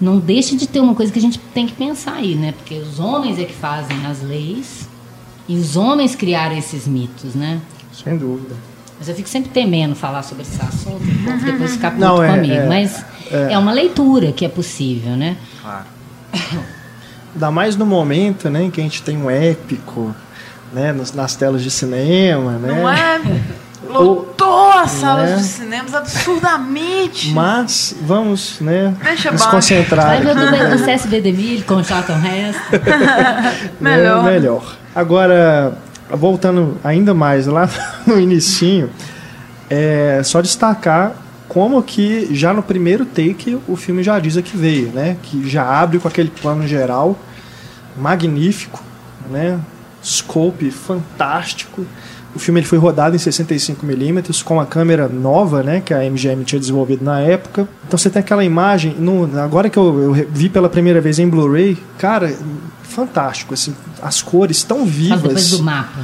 não deixa de ter uma coisa que a gente tem que pensar aí, né? Porque os homens é que fazem as leis e os homens criaram esses mitos, né? Sem dúvida. Mas eu fico sempre temendo falar sobre esse assunto, o depois ficar puto Não, é- comigo. é- mas é. uma leitura que é possível, né? Claro. Ainda mais no momento né, em que a gente tem um épico né, nas, nas telas de cinema. Né? Não é? Lotou as salas né? de cinemas absurdamente. Mas vamos, né? Deixa nos baixo. concentrar. Vai ver o, o CSB de Milho com o Heston. Melhor. É, melhor. Agora, voltando ainda mais lá no inicinho, é só destacar como que já no primeiro take o filme já diz a que veio, né? Que já abre com aquele plano geral magnífico, né? Scope fantástico. O filme ele foi rodado em 65mm com uma câmera nova, né, que a MGM tinha desenvolvido na época. Então você tem aquela imagem, no- agora que eu, eu vi pela primeira vez em Blu-ray, cara, fantástico, assim, as cores tão vivas. depois do mapa.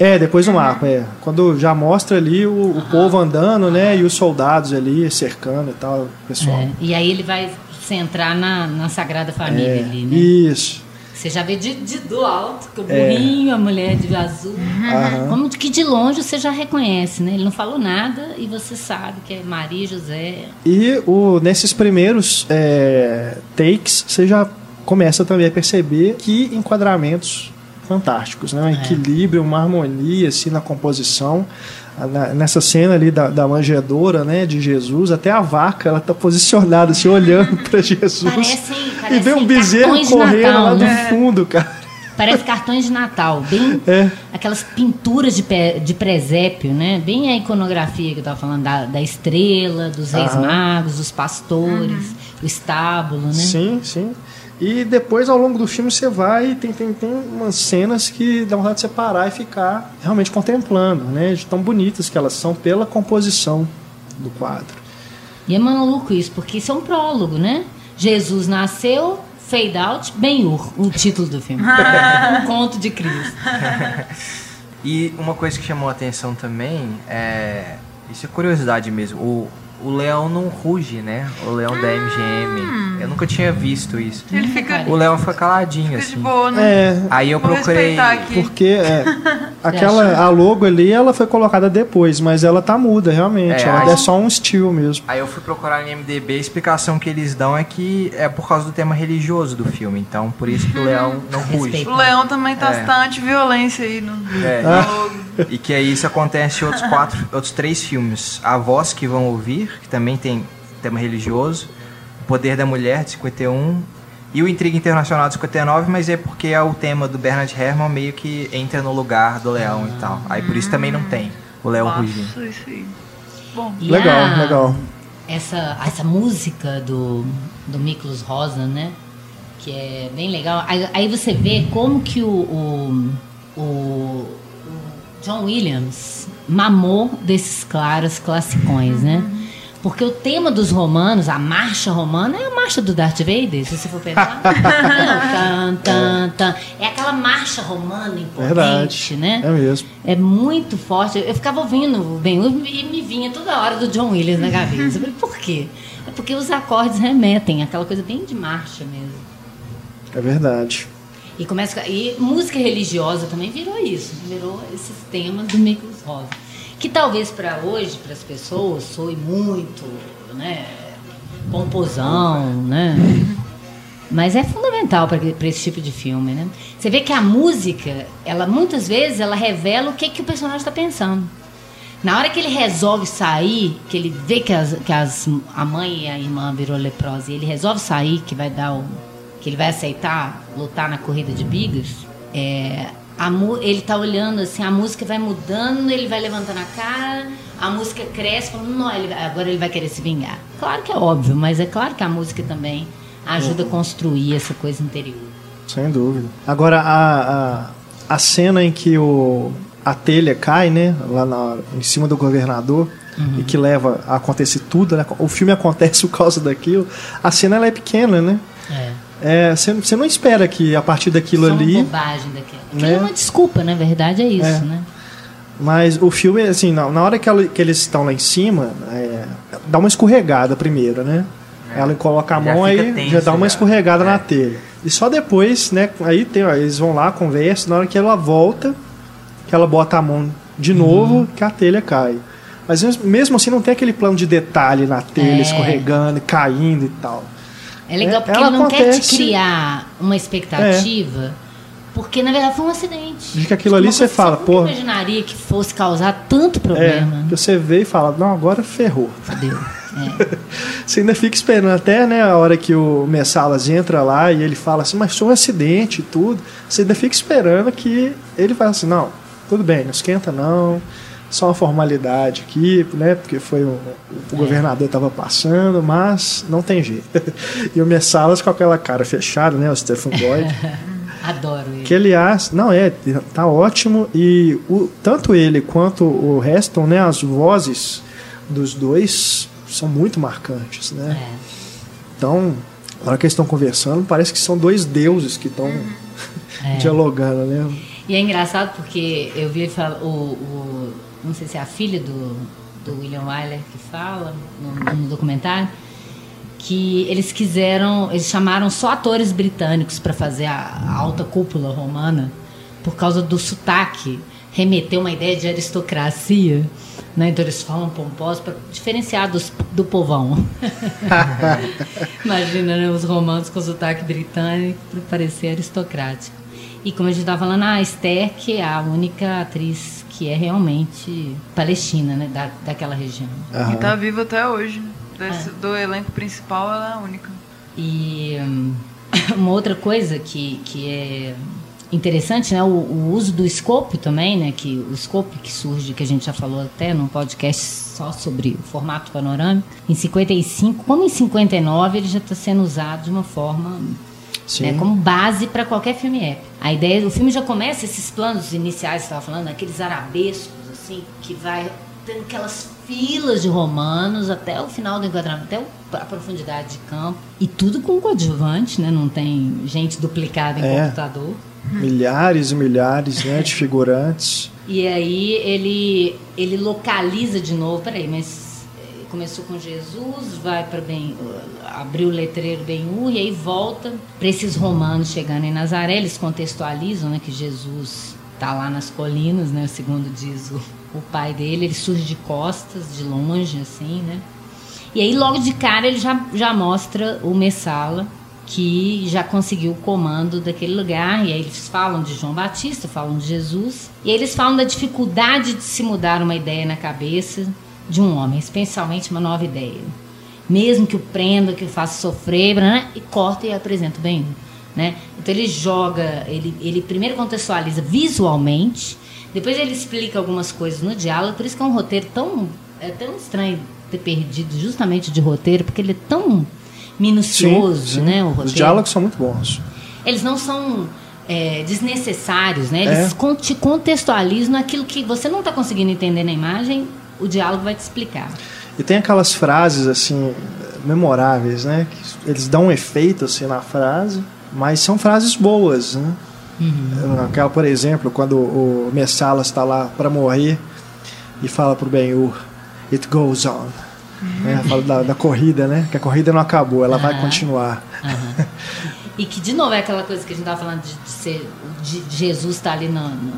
É, depois do mapa, é. Quando já mostra ali o, o povo andando, né, e os soldados ali cercando e tal, o pessoal. É, e aí ele vai centrar na, na Sagrada Família É, ali, né? Isso. Você já vê de, de do alto, com o É. burrinho, a mulher de azul. Aham. Como que de longe você já reconhece, né? Ele não falou nada e você sabe que é Maria José. E o, nesses primeiros é, takes, você já começa também a perceber que enquadramentos fantásticos, né? Um equilíbrio, uma harmonia assim na composição. Ah, Na- nessa cena ali da, da manjedoura, né, de Jesus, até a vaca, ela tá posicionada assim, olhando para Jesus. Parecem, e parecem vê um bezerro correndo Natal, lá do né? fundo, cara. Parece cartões de Natal, bem É. aquelas pinturas de, de presépio, né? Bem a iconografia que eu tava falando da, da estrela, dos reis Aham. magos, dos pastores, o estábulo, né? Sim, sim. E depois, ao longo do filme, você vai e tem, tem, tem umas cenas que dá vontade de você parar e ficar realmente contemplando, né? De tão bonitas que elas são pela composição do quadro. E é maluco isso, porque isso é um prólogo, né? Jesus nasceu, fade out, Ben-Hur, o título do filme. um conto de Cristo. E uma coisa que chamou a atenção também é. Isso é curiosidade mesmo. O, o leão não ruge, né? O leão da MGM. Eu nunca tinha visto isso. Ele fica, O leão fica caladinho, fica de assim. boa, né? É, Aí eu Vou procurei. porque é, aquela a logo ali, ela foi colocada depois, mas ela tá muda, realmente. É, ela aí- é só um estilo mesmo. Aí eu fui procurar no MDB, a explicação que eles dão é que é por causa do tema religioso do filme. Então, por isso que o leão não ruge. Respeito. O leão também tá É. anti-violência aí no, É. no logo. E que aí isso acontece em outros quatro, outros três filmes. A Voz que vão ouvir, que também tem tema religioso. O Poder da Mulher, de 51. E o Intriga Internacional, de 59, mas é porque é o tema do Bernard Herrmann meio que entra no lugar do leão e tal. Aí por isso também não tem o leão rugindo. Bom, Legal, a- legal. Essa, essa música do, do Miklos Rosa, né? Que é bem legal. Aí, aí você vê como que o, o, o- o John Williams mamou desses claros classicões, né? Porque o tema dos romanos, a marcha romana, é a marcha do Darth Vader, se você for pensar. Não, tan, tan, tan. É aquela marcha romana imponente, Verdade. né? É mesmo. É muito forte. Eu ficava ouvindo o Ben Hur e me vinha toda hora do John Williams na cabeça. Eu falei, por quê? É porque os acordes remetem, aquela coisa bem de marcha mesmo. É verdade. E começa e música religiosa também virou isso, virou esses temas do Miklos Rosa, que talvez para hoje para as pessoas soe muito, né, pomposão, né? Mas é fundamental para esse tipo de filme, né? Você vê que a música, ela muitas vezes ela revela o que que o personagem está pensando. Na hora que ele resolve sair, que ele vê que, as, que as, a mãe e a irmã virou leprosa, e ele resolve sair, que vai dar o, que ele vai aceitar lutar na corrida de bigas, é, a, ele tá olhando assim, a música vai mudando, ele vai levantando a cara, a música cresce, falando, não, ele agora ele vai querer se vingar. Claro que é óbvio, mas é claro que a música também ajuda a construir essa coisa interior. Sem dúvida. Agora, a, a, a cena em que o, a telha cai, né? Lá na, em cima do governador, e que leva a acontecer tudo, né? O filme acontece por causa daquilo. A cena ela é pequena, né? É. É, você, você não espera que a partir daquilo Só uma ali. bobagem daquela. Aquilo né? é uma desculpa, na verdade, é isso, É. né? Mas o filme, assim, na, na hora que, ela- que eles estão lá em cima, é, dá uma escorregada primeiro, né? Ela coloca a Já mão aí, tenso, já dá uma já. escorregada É. na telha. E só depois, né? Aí tem, ó, eles vão lá, conversam, na hora que ela volta, que ela bota a mão de novo, que a telha cai. Mas mes- mesmo assim não tem aquele plano de detalhe na telha, É. escorregando, e caindo e tal. É legal É, porque ela ele não quer te acontece- criar uma expectativa Porque na verdade foi um acidente. De que aquilo ali Uma você fala, pô. imaginaria que fosse causar tanto É, problema. que você vê e fala, não, agora ferrou. Fudeu. É. Você ainda fica esperando até né, a hora que o Messalas entra lá e ele fala assim, mas foi um acidente e tudo. Você ainda fica esperando que ele fale assim, não, tudo bem, não esquenta não, só uma formalidade aqui, né? Porque foi o, o governador estava passando, mas não tem jeito. e o Messalas com aquela cara fechada, né? O Stephen Boyd. Adoro ele. Que aliás, não é, tá ótimo e o, tanto ele quanto o Heston, né, as vozes dos dois são muito marcantes, né? É. Então, na hora que eles estão conversando, parece que são dois deuses que estão É. dialogando, né? E é engraçado porque eu vi ele falar, o, o- não sei se é a filha do, do William Wyler que fala no, no documentário, que eles quiseram, eles chamaram só atores britânicos para fazer a, alta cúpula romana por causa do sotaque, remeter uma ideia de aristocracia. Né? Então eles falam pomposos para diferenciar dos, do povão. Imagina né, os romanos com sotaque britânico para parecer aristocrático. E como a gente estava falando, a Esther, que é a única atriz que é realmente palestina, né? Da, daquela região. Aham. E tá viva até hoje. Desse- Do elenco principal, ela é a única. E hum, uma outra coisa que, que é interessante, né? O, o uso do scope também, né? Que o scope que surge, que a gente já falou até num podcast só sobre o formato panorâmico, em 55, como em 59, ele já está sendo usado de uma forma Sim. né, como base para qualquer filme épico. A ideia, o filme já começa esses planos iniciais que estava falando, aqueles arabescos assim, que vai tendo aquelas filas de romanos até o final do enquadramento, até a profundidade de campo e tudo com coadjuvante, né? Não tem gente duplicada em É. computador. Milhares e milhares né, de figurantes. E aí ele ele localiza de novo, peraí, mas começou com Jesus, vai para bem abriu o letreiro Ben-Hur e aí volta para esses romanos chegando em Nazaré, eles contextualizam, né, que Jesus tá lá nas colinas, né, segundo diz o, o pai dele, ele surge de costas, de longe assim, né? E aí logo de cara ele já já mostra o Messala que já conseguiu o comando daquele lugar. E aí eles falam de João Batista, falam de Jesus. E eles falam da dificuldade de se mudar uma ideia na cabeça de um homem, especialmente uma nova ideia. Mesmo que o prenda, que o faça sofrer, né? e corta e apresenta bem. Né? Então ele joga, ele, ele primeiro contextualiza visualmente, depois ele explica algumas coisas no diálogo, por isso que é um roteiro tão. É tão estranho ter perdido justamente de roteiro, porque ele é tão minucioso, né? O roteiro. Os diálogos são muito bons. Eles não são é, desnecessários, né? Eles É. te contextualizam naquilo que você não está conseguindo entender na imagem, o diálogo vai te explicar. E tem aquelas frases assim memoráveis, né? Que eles dão um efeito assim na frase, mas são frases boas, né? Aquela, por exemplo, quando o Messalas está lá para morrer e fala pro Ben-Hur, it goes on. Né? Fala da, da corrida, né? Que a corrida não acabou, ela vai Aham. continuar. E que, de novo, é aquela coisa que a gente estava falando de, de ser. de Jesus estar ali no, no,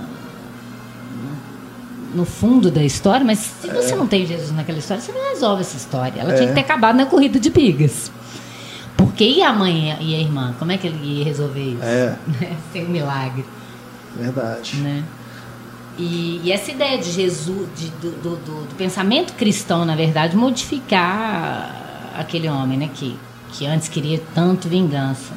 no fundo da história, mas se você não tem Jesus naquela história, você não resolve essa história. Ela tinha que ter acabado na corrida de bigas. Porque e a mãe e a irmã? Como é que ele ia resolver isso? É. Sem um milagre. Verdade. né? E, e essa ideia de Jesus, de- do, do- do- do pensamento cristão, na verdade, modificar aquele homem, né? Que, que antes queria tanto vingança.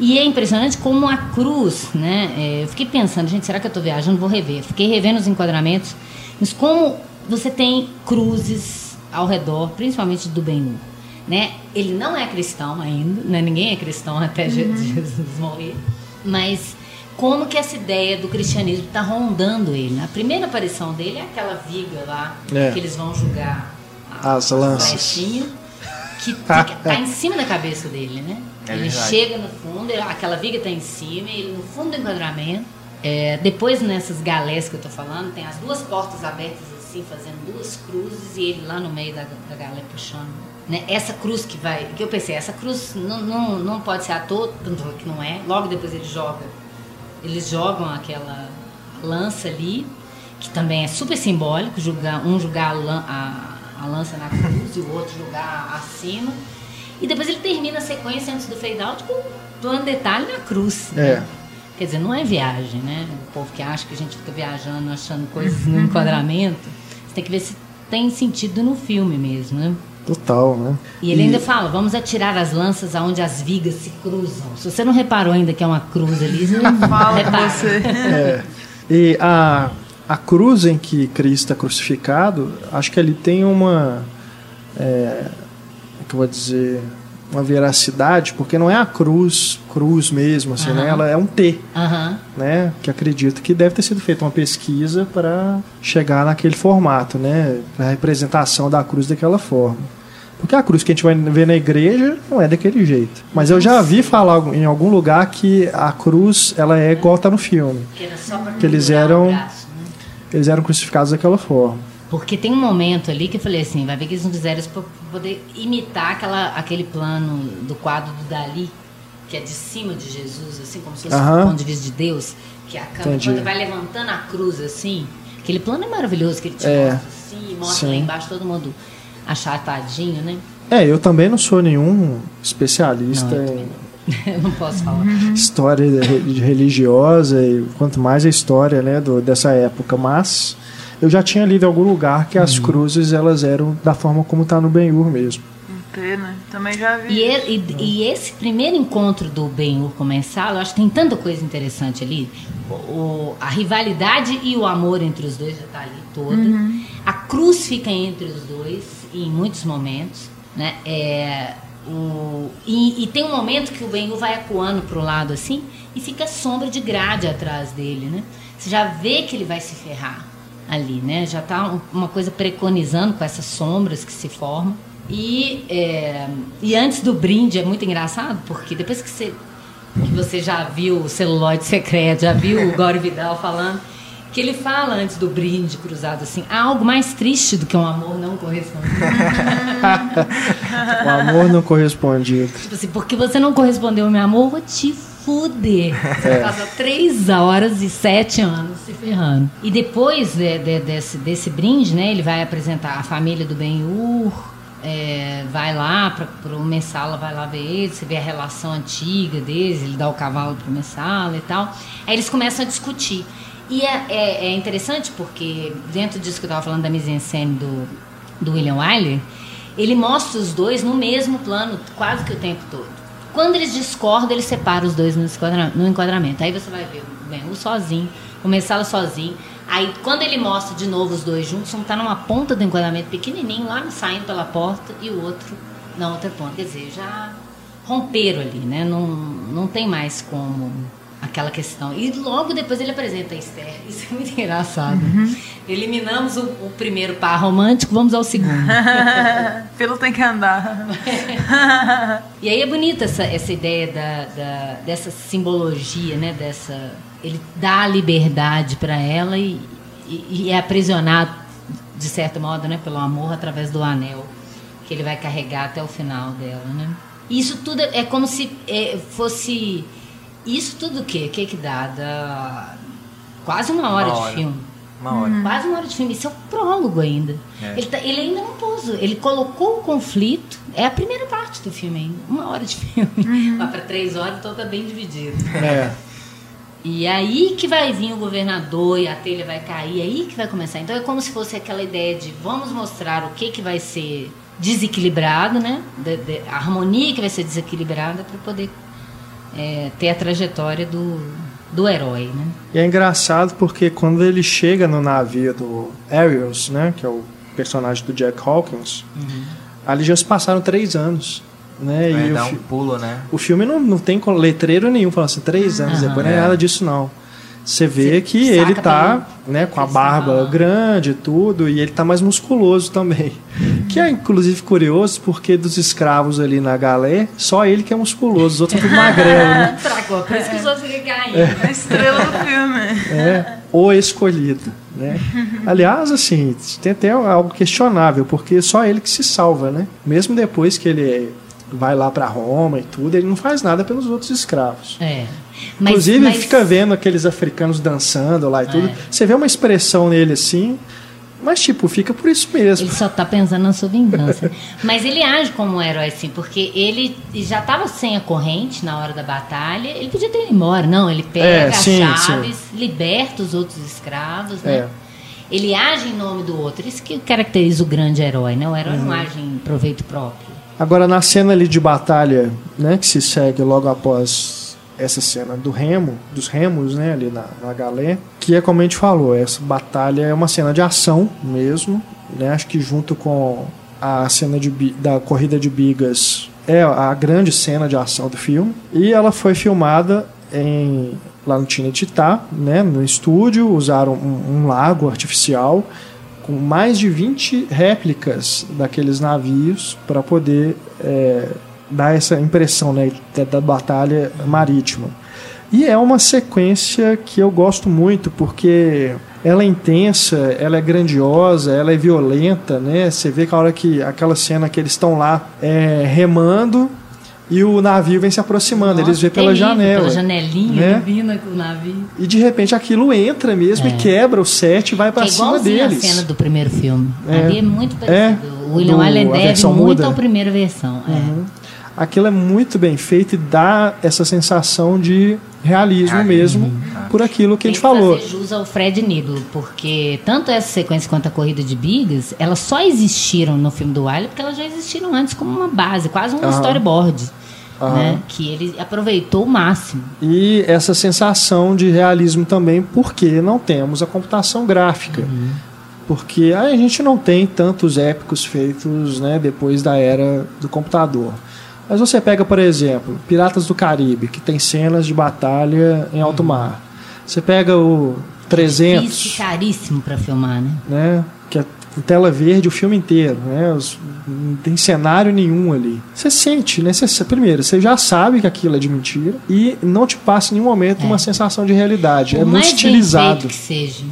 E é impressionante como a cruz, né? é, eu fiquei pensando, gente, será que eu estou viajando? Vou rever. Fiquei revendo os enquadramentos, mas como você tem cruzes ao redor, principalmente do Ben né? Ele não é cristão ainda, né? Ninguém é cristão até Je- Jesus morrer, mas como que essa ideia do cristianismo está rondando ele? A primeira aparição dele é aquela viga lá É. que eles vão julgar As lanças. que fica, tá em cima da cabeça dele, né? É ele verdade. chega no fundo, aquela viga tá em cima, ele no fundo do enquadramento. É, depois nessas galés que eu tô falando, tem as duas portas abertas assim, fazendo duas cruzes e ele lá no meio da, da galé puxando. Né? Essa cruz que vai, que eu pensei, essa cruz não, não, não pode ser à toa, tanto que não é. Logo depois ele joga, eles jogam aquela lança ali, que também é super simbólico, jogar, um jogar a, lan- a- a lança na cruz e o outro jogar acima. E depois ele termina a sequência antes do fade out com dando detalhe na cruz. É. né? Quer dizer, não é viagem, né? O povo que acha que a gente fica viajando, achando coisas no enquadramento. Você tem que ver se tem sentido no filme mesmo, né? Total, né? E ele ainda fala, vamos atirar as lanças aonde as vigas se cruzam. Se você não reparou ainda que é uma cruz ali, você não Fala repara. você. É. E a, a cruz em que Cristo é crucificado, acho que ali tem uma. É, que eu vou dizer? Uma veracidade, porque não é a cruz, cruz mesmo, assim, né? Aham. Ela é um T, Aham. né? Que acredito que deve ter sido feita uma pesquisa para chegar naquele formato, né? A representação da cruz daquela forma. Porque a cruz que a gente vai ver na igreja não é daquele jeito. Mas eu já vi falar em algum lugar que a cruz ela é igual tá no filme. Que Que eles eram- braço, né? Eles eram crucificados daquela forma. Porque tem um momento ali que eu falei assim, vai ver que eles não fizeram isso pra poder imitar aquela, aquele plano do quadro do Dali, que é de cima de Jesus, assim, como se fosse Aham. o ponto de vista de Deus, que a câmera, Entendi. quando vai levantando a cruz assim, aquele plano é maravilhoso, que ele te É. mostra assim, mostra lá Sim. embaixo todo mundo achatadinho, né? É, eu também não sou nenhum especialista Não, eu em eu não posso falar. história re- religiosa e quanto mais a história né, do, dessa época, mas eu já tinha lido em algum lugar que as cruzes elas eram da forma como está no Ben-Hur mesmo. Ter, né? Também já vi. E, e- e esse primeiro encontro do Ben-Hur com Messala, eu acho que tem tanta coisa interessante ali. O, o- a rivalidade e o amor entre os dois já tá ali toda. A cruz fica entre os dois em muitos momentos. Né? É, o, e, e tem um momento que o Ben-Hur vai acuando pro lado assim e fica sombra de grade atrás dele. Né? Você já vê que ele vai se ferrar ali, né? Já tá um- uma coisa preconizando com essas sombras que se formam. E, é, e antes do brinde é muito engraçado, porque depois que você, que você já viu o celuloide secreto, já viu o Gore Vidal falando, que ele fala antes do brinde cruzado assim, há algo mais triste do que um amor não correspondido. O amor não correspondido. tipo assim, porque você não correspondeu ao meu amor, eu vou te fuder. Você É. passa três horas e sete anos se ferrando. E depois de- de- desse, desse brinde, né, ele vai apresentar a família do Ben-Hur, é, vai lá para o Messala, vai lá ver ele, você vê a relação antiga deles, ele dá o cavalo pro Messala e tal. Aí eles começam a discutir. E é, é- é interessante porque, dentro disso que eu estava falando da mise-en-scène do, do William Wyler, ele mostra os dois no mesmo plano quase que o tempo todo. Quando eles discordam, ele separa os dois no, enquadramento. Aí você vai ver o Ben-Hur sozinho, o Messala sozinho. Aí quando ele mostra de novo os dois juntos, um tá numa ponta do enquadramento pequenininho, lá saindo pela porta, e o outro na outra ponta. Quer dizer, já romperam ali, né? Não, não tem mais como aquela questão. E logo depois ele apresenta a Esther. Isso é muito engraçado. Eliminamos o, o primeiro par romântico, vamos ao segundo. Filo tem que andar. E aí é bonita essa, essa ideia da, da- dessa simbologia, né? Dessa, ele dá a liberdade para ela e, e, e é aprisionado, de certo modo, né? Pelo amor através do anel que ele vai carregar até o final dela, né? Isso tudo é, é como se é, fosse... Isso tudo o quê? O que que dá? Dá quase uma hora Uma de hora. filme. Uma hora. Quase uma hora de filme. Isso é o prólogo ainda. É. Ele, tá- ele ainda não pôs. Ele colocou o conflito. É a primeira parte do filme ainda. Uma hora de filme. Vai para três horas, então tá bem dividido. É. E aí que vai vir o governador e a telha vai cair. Aí que vai começar. Então é como se fosse aquela ideia de vamos mostrar o que, que vai ser desequilibrado, né? De- de- a harmonia que vai ser desequilibrada para poder é, ter a trajetória do, do herói, né? E é engraçado porque quando ele chega no navio do Ariels, né, que é o personagem do Jack Hawkins, ali já se passaram três anos. Né, e dar fi- um pulo, né? o filme não, não tem letreiro nenhum falando assim, três anos Aham. depois, não é É. nada disso não. Você vê Você que ele tá né, com a barba grande e tudo, e ele tá mais musculoso também. Que é inclusive curioso, porque dos escravos ali na galé, só ele que é musculoso, os outros tudo magrelo, né? Tragou, por isso que os outros ficam caindo. A estrela do filme. É, o escolhido, né? Aliás, assim, tem até algo questionável, porque só ele que se salva, né? Mesmo depois que ele vai lá pra Roma e tudo, ele não faz nada pelos outros escravos. É. Mas, Inclusive, mas- fica vendo aqueles africanos dançando lá e tudo. É. Você vê uma expressão nele assim, Mas, tipo, fica por isso mesmo. Ele só tá pensando na sua vingança. Mas ele age como um herói, assim, porque ele já tava sem a corrente na hora da batalha. Ele podia ter ido embora. Não, ele pega É, as sim, chaves, liberta os outros escravos, né? É. Ele age em nome do outro. Isso que caracteriza o grande herói, né? O herói Uhum. não age em proveito próprio. Agora, na cena ali de batalha, né, que se segue logo após essa cena do remo, dos remos, né, ali na, na galé, que é como a gente falou, essa batalha é uma cena de ação mesmo, né, acho que junto com a cena de, da corrida de bigas é a grande cena de ação do filme, e ela foi filmada em lá no Tinetitá, né, no estúdio, usaram um, um lago artificial com mais de 20 réplicas daqueles navios para poder é, dar essa impressão né, da, batalha marítima. E é uma sequência que eu gosto muito porque ela é intensa, ela é grandiosa, ela é violenta, né? Você vê que a hora que aquela cena que eles estão lá é, remando e o navio vem se aproximando, eles Nossa, vê pela terrível, janela. Pela janelinha, né? vindo com o navio. E de repente aquilo entra mesmo e quebra o set e vai para é cima igualzinho a deles. cena do primeiro filme. É. Ali é muito É, parecido. o William Allen a deve muito muda. à primeira versão. é. Aquilo é muito bem feito e dá essa sensação de realismo mesmo tá. por aquilo que a gente falou. fazer jus ao Fred Niblo, porque tanto essa sequência quanto a corrida de bigas, elas só existiram no filme do Wiley porque elas já existiram antes como uma base, quase um storyboard. Né? Que ele aproveitou o máximo. E essa sensação de realismo também porque não temos a computação gráfica. Porque a gente não tem tantos épicos feitos né, depois da era do computador. Mas você pega, por exemplo, Piratas do Caribe, que tem cenas de batalha em alto mar. Você pega o 300, Difícil e caríssimo para filmar, né? né? Que é tela verde o filme inteiro, né? Os- não tem cenário nenhum ali. Você sente, né? Você, primeiro, você já sabe que aquilo é de mentira e não te passa em nenhum momento É. uma sensação de realidade. Por é muito estilizado. que seja.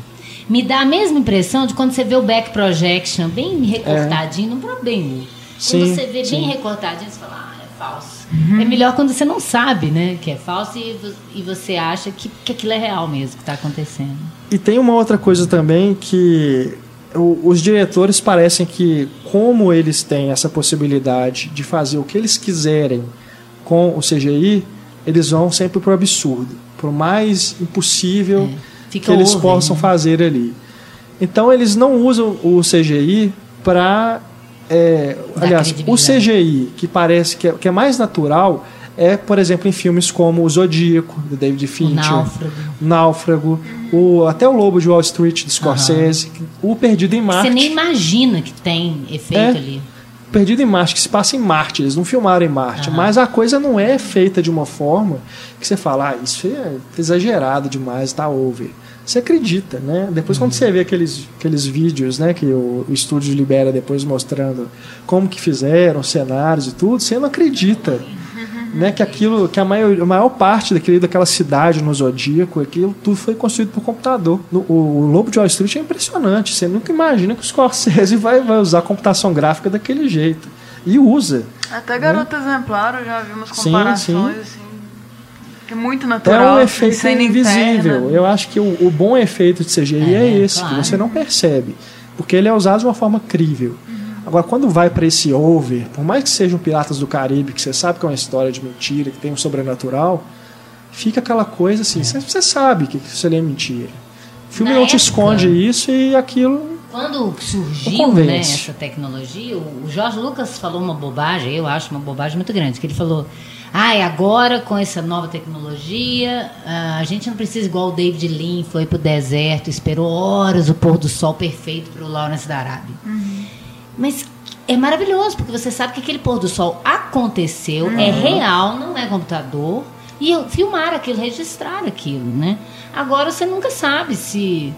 Me dá a mesma impressão de quando você vê o back projection bem recortadinho, não pro bem. Sim, quando você vê sim. bem recortadinho, você fala, falso. É melhor quando você não sabe, né, que é falso e, e você acha que, que aquilo é real mesmo, que está acontecendo. E tem uma outra coisa também que o- os diretores parecem que, como eles têm essa possibilidade de fazer o que eles quiserem com o CGI, eles vão sempre pro absurdo, pro mais impossível É, que eles over, possam né? fazer ali. Então eles não usam o CGI para Dar aliás, o. CGI que parece que é, que é mais natural é, por exemplo, em filmes como O Zodíaco, do David O Fincher, náufrago. Náufrago, o, até o Lobo de Wall Street, de Scorsese, o Perdido em Marte. Você nem imagina que tem efeito É. ali. Perdido em Marte, que se passa em Marte, eles não filmaram em Marte, Aham. mas a coisa não é feita de uma forma que você fala, ah, isso é exagerado demais, tá over. Você acredita, né? Depois quando você vê aqueles, aqueles vídeos, né, que o, o estúdio libera depois mostrando como que fizeram, cenários e tudo, você não acredita. Né, que aquilo, que a maior, a maior parte daquele, daquela cidade no Zodíaco, aquilo tudo foi construído por computador. No- o, o Lobo de Wall Street é impressionante. Você nunca imagina que o Scorsese vai, vai usar computação gráfica daquele jeito. E usa. Até Garota Exemplar eu já vi umas Sim, comparações, sim. assim. Que é muito É natural. um assim, efeito invisível. interna. Eu acho que o, o bom efeito de CGI é, É, esse, claro. que você não percebe. Porque ele é usado de uma forma crível. Uhum. Agora, quando vai para esse over, por mais que sejam Piratas do Caribe, que você sabe que é uma história de mentira, que tem um sobrenatural, fica aquela coisa assim, você, você sabe que isso ali é mentira. O filme Na não te época- esconde isso e aquilo. Quando surgiu Convence. né, essa tecnologia, o o Jorge Lucas falou uma bobagem, eu acho uma bobagem muito grande, que ele falou, ai, agora com essa nova tecnologia, ah, a gente não precisa igual o David Lean foi pro deserto, esperou horas o pôr do sol perfeito pro Lawrence da Arábia. Mas é maravilhoso, porque você sabe que aquele pôr do sol aconteceu, é real, não é computador. E filmar aquilo, registrar aquilo, né? Agora você nunca sabe se,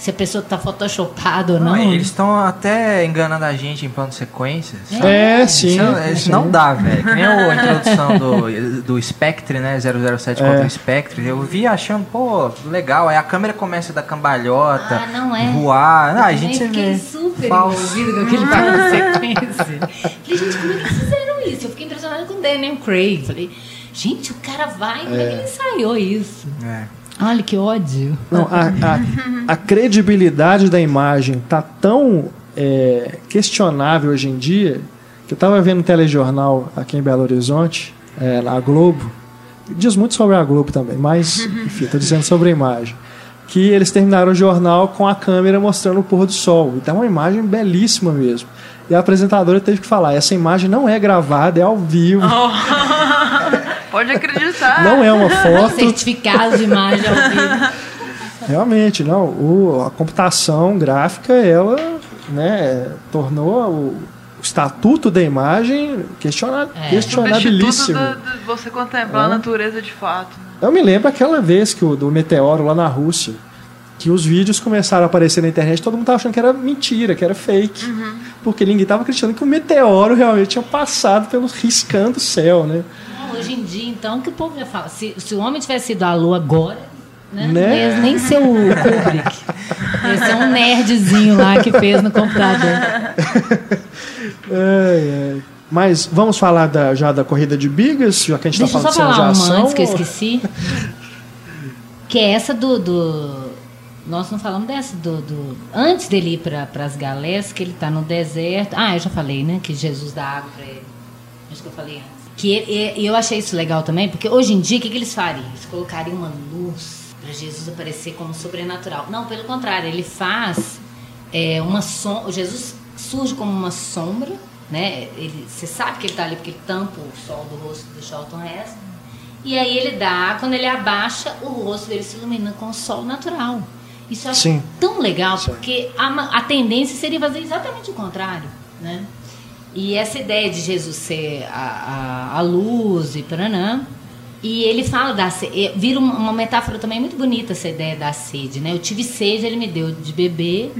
se a pessoa está photoshopada ou não. Não, eles estão até enganando a gente em plano de sequências. É, sim. Isso, isso sim. não dá, velho. Que nem a introdução do, do Spectre, né? 007 contra É. o Spectre. Eu vi achando, pô, legal. Aí a câmera começa a dar cambalhota, Ah, não é. voar. Ah, a Eu gente também vê. fiquei super Falso. envolvida com aquele plano de sequência. Falei, gente, como é que fizeram isso? Eu fiquei impressionada com o Daniel Craig. Falei, gente, o cara vai, como é, que ele ensaiou isso? É. Olha que ódio. Não, a, a, a credibilidade da imagem tá tão é, questionável hoje em dia que eu estava vendo um telejornal aqui em Belo Horizonte, é, na Globo, diz muito sobre a Globo também, mas enfim, estou dizendo sobre a imagem. Que eles terminaram o jornal com a câmera mostrando o pôr do sol. Então é uma imagem belíssima mesmo. E a apresentadora teve que falar: essa imagem não é gravada, é ao vivo. Pode acreditar. Não é uma foto. Certificado de imagem ao vivo. Realmente, não. O, a computação gráfica, ela né, tornou o, o estatuto da imagem questiona, É. questionabilíssimo. Do- de você contemplar a É. natureza de fato. Eu me lembro aquela vez que o do meteoro lá na Rússia, que os vídeos começaram a aparecer na internet, todo mundo tava achando que era mentira, que era fake. Porque ninguém tava acreditando que o meteoro realmente tinha passado pelo riscando o céu, né? Hoje em dia, então, o que o povo já fala? Se, se o homem tivesse ido à lua agora, né? Né? Não ia nem ser o Kubrick. Ia ser um nerdzinho lá que fez no computador. Ai, ai. Mas vamos falar da- já da corrida de bigas, já que a gente está falando de falar uma ação. antes que eu esqueci. Que é essa do. do- nós não falamos dessa, do. do- antes dele ir para as galés, que ele está no deserto. Ah, eu já falei, né? Que Jesus dá água para ele. Acho que eu falei antes. Que ele- e eu achei isso legal também, porque hoje em dia, o que, que eles fariam? Eles colocariam uma luz para Jesus aparecer como sobrenatural. Não, pelo contrário, ele faz é, uma sombra. Jesus surge como uma sombra, né? Ele, você sabe que ele está ali porque ele tampa o sol do rosto do Charlton Heston. E aí ele dá, quando ele abaixa, o rosto dele se ilumina com o sol natural. Isso Sim. tão legal, porque a, a tendência seria fazer exatamente o contrário, né? E essa ideia de Jesus ser a, a, a luz e paranã. E ele fala da sede. Vira uma, metáfora também muito bonita essa ideia da sede, né? Eu tive sede, ele me deu de beber.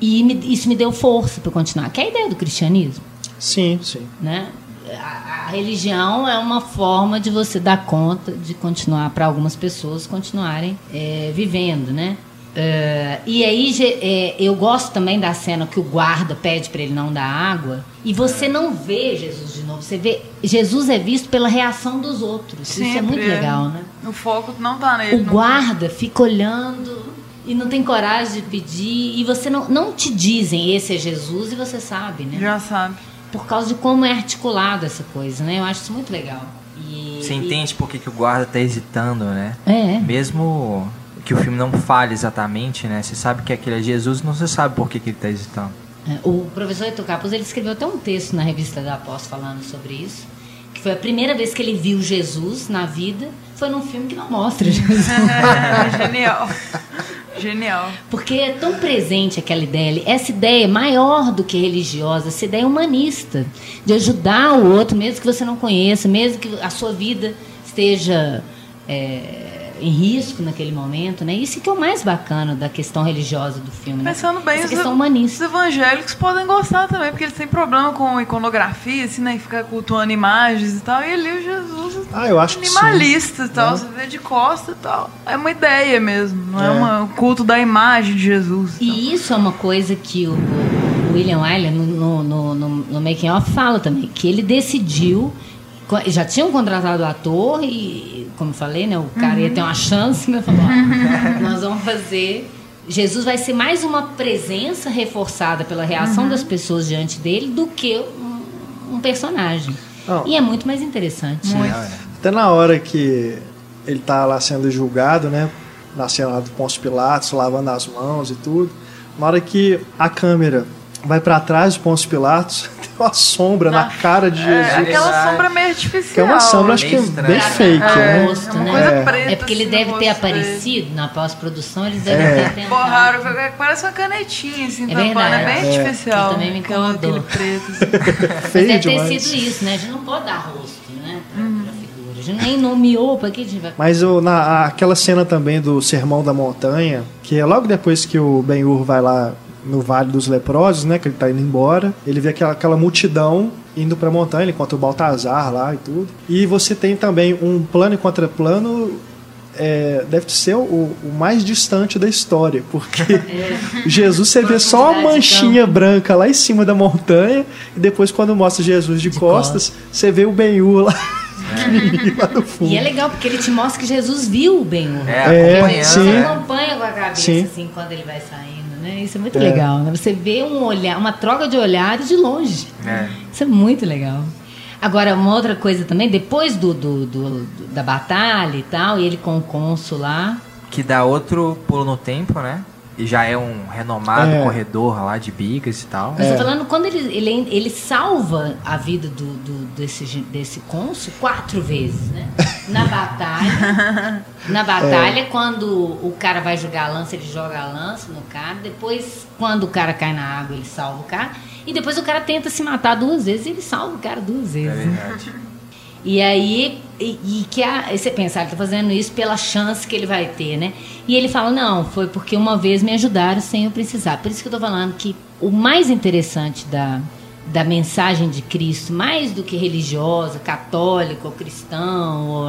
E me- isso me deu força para continuar. Que é a ideia do cristianismo Sim, sim. né? A, a religião é uma forma de você dar conta de continuar para algumas pessoas continuarem é, vivendo, né? É, e aí é, eu gosto também da cena que o guarda pede para ele não dar água e você não vê Jesus de novo, você vê Jesus é visto pela reação dos outros. Isso é Sempre muito legal, né? O foco não tá nele. O não- guarda fica olhando e não tem coragem de pedir e você não, não te dizem esse é Jesus e você sabe, né? Já sabe. por causa de como é articulado essa coisa, né? Eu acho isso muito legal. E, Você e- entende por que, que o guarda tá hesitando, né? É. Mesmo que o filme não fale exatamente, né? Você sabe que aquele é Jesus, não você sabe por que, que ele tá hesitando. É, O professor Eto Capuz, ele escreveu até um texto na revista da Pós falando sobre isso. Que foi a primeira vez que ele viu Jesus na vida, foi num filme que não mostra Jesus. Genial. Genial. Porque é tão presente aquela ideia. Essa ideia é maior do que religiosa, essa ideia é humanista. De ajudar o outro, mesmo que você não conheça, mesmo que a sua vida esteja é, em risco naquele momento, né? Isso que é o mais bacana da questão religiosa do filme, né? Pensando bem, Essa os, questão os humanista. evangélicos podem gostar também, porque eles têm problema com iconografia, assim, né? Ficar cultuando imagens e tal. E ali o Jesus Ah, eu acho minimalista e tal, Né? você vê de costa e tal. É uma ideia mesmo, não é, É. uma- um culto da imagem de Jesus. E isso é uma coisa que o, o William Wyler, no, no, no, no, no Making Off, fala também, que ele decidiu. co- Já tinham contratado o ator e, como eu falei, né, o cara ia ter uma chance, né? Falou, ó, nós vamos fazer. Jesus vai ser mais uma presença reforçada pela reação das pessoas diante dele do que um, um personagem. Não. E é muito mais interessante. É, né? é. Até na hora que ele tá lá sendo julgado, né? Na cena lá do Pôncio Pilatos, lavando as mãos e tudo. Na hora que a câmera vai pra trás do Pôncio Pilatos, tem uma sombra na cara de É, Jesus. aquela Verdade. sombra meio artificial. Que é uma sombra, acho que é bem fake, É, né? rosto, é uma né? coisa É. preta. É porque ele assim, deve ter rosto dele. aparecido na pós-produção, eles devem É. ter. Borraram, parece uma canetinha, assim, É tampando. É verdade. bem É. artificial. Que também me aquela- incomodou. Aquele preto. assim. Mas Feio deve ter sido isso, né? A gente não pode dar rosto, né? Pra, pra figura. A gente nem nomeou, pra que a gente vai. Mas o, na, aquela cena também do Sermão da Montanha, que é logo depois que o Ben-Hur vai lá no Vale dos Leprosos, né, que ele tá indo embora, ele vê aquela, aquela multidão indo pra montanha, ele encontra o Baltazar lá e tudo. E você tem também um plano e contraplano é, deve ser o, o mais distante da história, porque Jesus você vê só Profundidade de manchinha branca lá em cima da montanha, e depois quando mostra Jesus de, De costas, você vê o Ben-Hur lá fundo. E é legal porque ele te mostra que Jesus viu o Ben. É, É, acompanhando. sim. Você né? acompanha com a cabeça, Sim. assim, quando ele vai saindo, né? Isso é muito É. legal, né? Você vê um olhar, uma troca de olhares de longe. É. Isso é muito legal. Agora, uma outra coisa também, depois do, do- do- do- da batalha e tal, e ele com o cônsul lá, Que dá outro pulo no tempo, né? E já é um renomado É. corredor lá de bigas e tal. Eu É. tô falando quando ele, ele, ele salva a vida do, do- desse, desse cônsul quatro vezes, né? Na batalha. na batalha, quando o cara vai jogar a lança, ele joga a lança no cara. Depois, quando o cara cai na água, ele salva o cara. E depois o cara tenta se matar duas vezes e ele salva o cara duas É vezes. né? verdade. E aí, e, e que a, você pensa, ah, ele tá fazendo isso pela chance que ele vai ter, né? E ele fala, não, foi porque uma vez me ajudaram sem eu precisar. Por isso que eu tô falando que o mais interessante da, da mensagem de Cristo, mais do que religiosa, católica ou cristão, ou,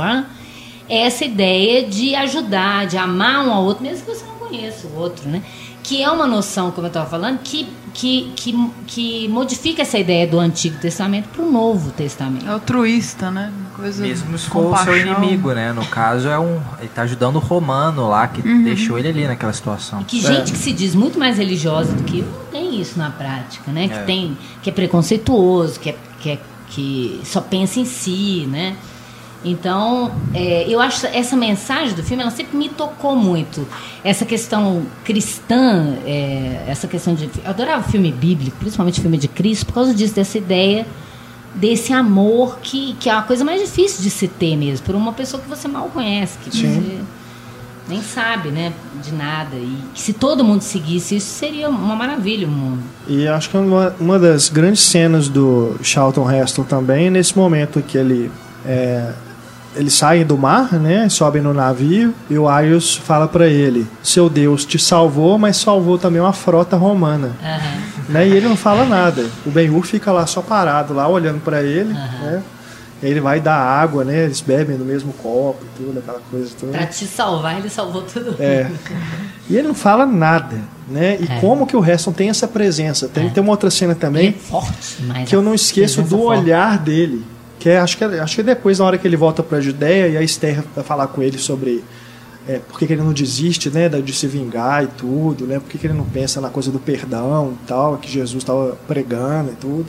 é essa ideia de ajudar, de amar um ao outro, mesmo que você não conheça o outro, né? Que é uma noção, como eu estava falando, que, que, que, que modifica essa ideia do Antigo Testamento para o Novo Testamento. É altruísta, né? Coisa Mesmo se for o seu inimigo, né? No caso, é um. Ele tá ajudando o romano lá, que deixou ele ali naquela situação. Que gente que se diz muito mais religiosa do que eu não tem isso na prática, né? Que É. tem que é preconceituoso, que é, que, é- que só pensa em si, né? Então, é, eu acho essa mensagem do filme, ela sempre me tocou muito. Essa questão cristã, é, essa questão de. Eu adorava filme bíblico, principalmente filme de Cristo, por causa disso, dessa ideia desse amor que, que é a coisa mais difícil de se ter mesmo, por uma pessoa que você mal conhece, que Sim. você nem sabe, né, de nada. E que se todo mundo seguisse isso, seria uma maravilha o mundo. E acho que uma, uma das grandes cenas do Charlton Heston também é nesse momento que ele é, eles saem do mar, né, sobem no navio e o Aios fala para ele: "Seu Deus te salvou, mas salvou também uma frota romana". Né? E ele não fala nada. O Ben-Hur fica lá só parado lá olhando para ele, né? E aí ele vai dar água, né? Eles bebem do mesmo copo tudo, aquela coisa toda. Pra te salvar, ele salvou mundo. É. E ele não fala nada, né? E É. como que o Heston tem essa presença? Tem, tem uma outra cena Ele é também forte, mas que eu não esqueço do forte. olhar dele. Que é, acho que é- acho que é depois, na hora que ele volta pra Judéia e a Esther vai falar com ele sobre é, por que, que ele não desiste, né? De se vingar e tudo, né? Por que, que ele não pensa na coisa do perdão e tal, que Jesus estava pregando e tudo.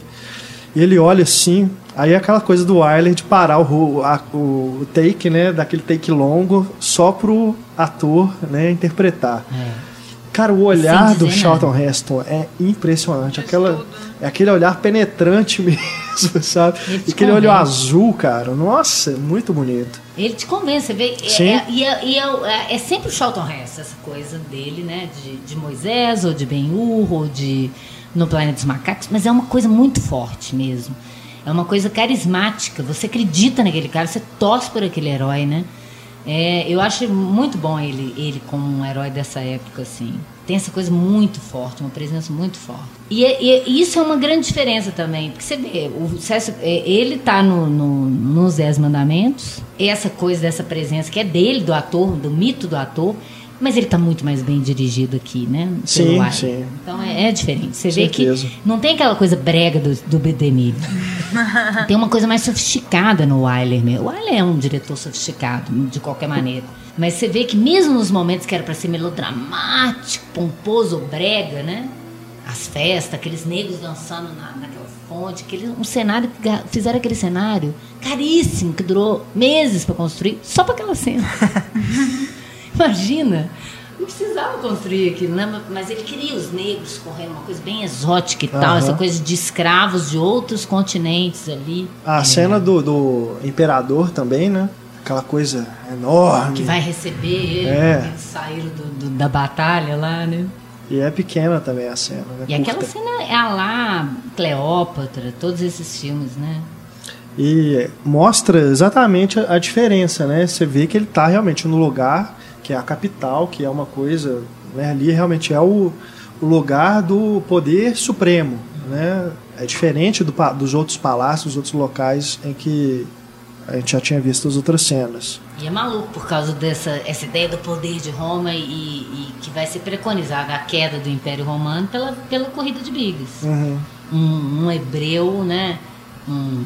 E ele olha assim, aí é aquela coisa do Wyler de parar o, a- o take, né? Daquele take longo só pro ator né, interpretar. É. Cara, o olhar do Charlton Heston é impressionante. Diz Aquela, tudo. É aquele olhar penetrante mesmo, sabe? Aquele olho convence. azul, cara. Nossa, é muito bonito. Ele te convence, você vê. é- Sim. é- e é, e é- é sempre o Charlton Heston, essa coisa dele, né? De, de Moisés, ou de Ben-Hur, ou de No Planeta dos Macacos, mas é uma coisa muito forte mesmo. É uma coisa carismática. Você acredita naquele cara, você torce por aquele herói, né? É, eu acho muito bom ele, ele como um herói dessa época, assim. Tem essa coisa muito forte, uma presença muito forte. E, é- e isso é uma grande diferença também, porque você vê, o César, é, ele tá no, no- nos Dez Mandamentos, essa coisa dessa presença que é dele, do ator, do mito do ator, mas ele tá muito mais bem dirigido aqui, né? pelo Sim, sim. Então é, é diferente. Você vê Certeza. que não tem aquela coisa brega do, do Bedemir. Tem uma coisa mais sofisticada no Wyler mesmo. O Wyler é um diretor sofisticado, de qualquer maneira. Mas você vê que mesmo nos momentos que era para ser melodramático, pomposo, brega, né? As festas, aqueles negros dançando na, naquela fonte, aquele, um cenário fizeram aquele cenário caríssimo, que durou meses para construir, só para aquela cena. Imagina! Não precisava construir aquilo, né? Mas ele queria os negros correndo, uma coisa bem exótica e tal, Aham. essa coisa de escravos de outros continentes ali. A É, cena do, do Imperador também, né? Aquela coisa enorme. Que vai receber ele, É. quando eles saíram do- do- da batalha lá, né? E é pequena também a cena, né? E aquela Curta. cena é a lá Cleópatra, todos esses filmes, né? E mostra exatamente a, a diferença, né? Você vê que ele está realmente no lugar que é a capital, que é uma coisa, né? Ali realmente é o, o lugar do poder supremo, né? É diferente do dos outros palácios, dos outros locais em que a gente já tinha visto as outras cenas. E é maluco por causa dessa essa ideia do poder de Roma e, e que vai ser preconizada a queda do Império Romano pela, pela corrida de bigas. Uhum. um, um hebreu, né? Um,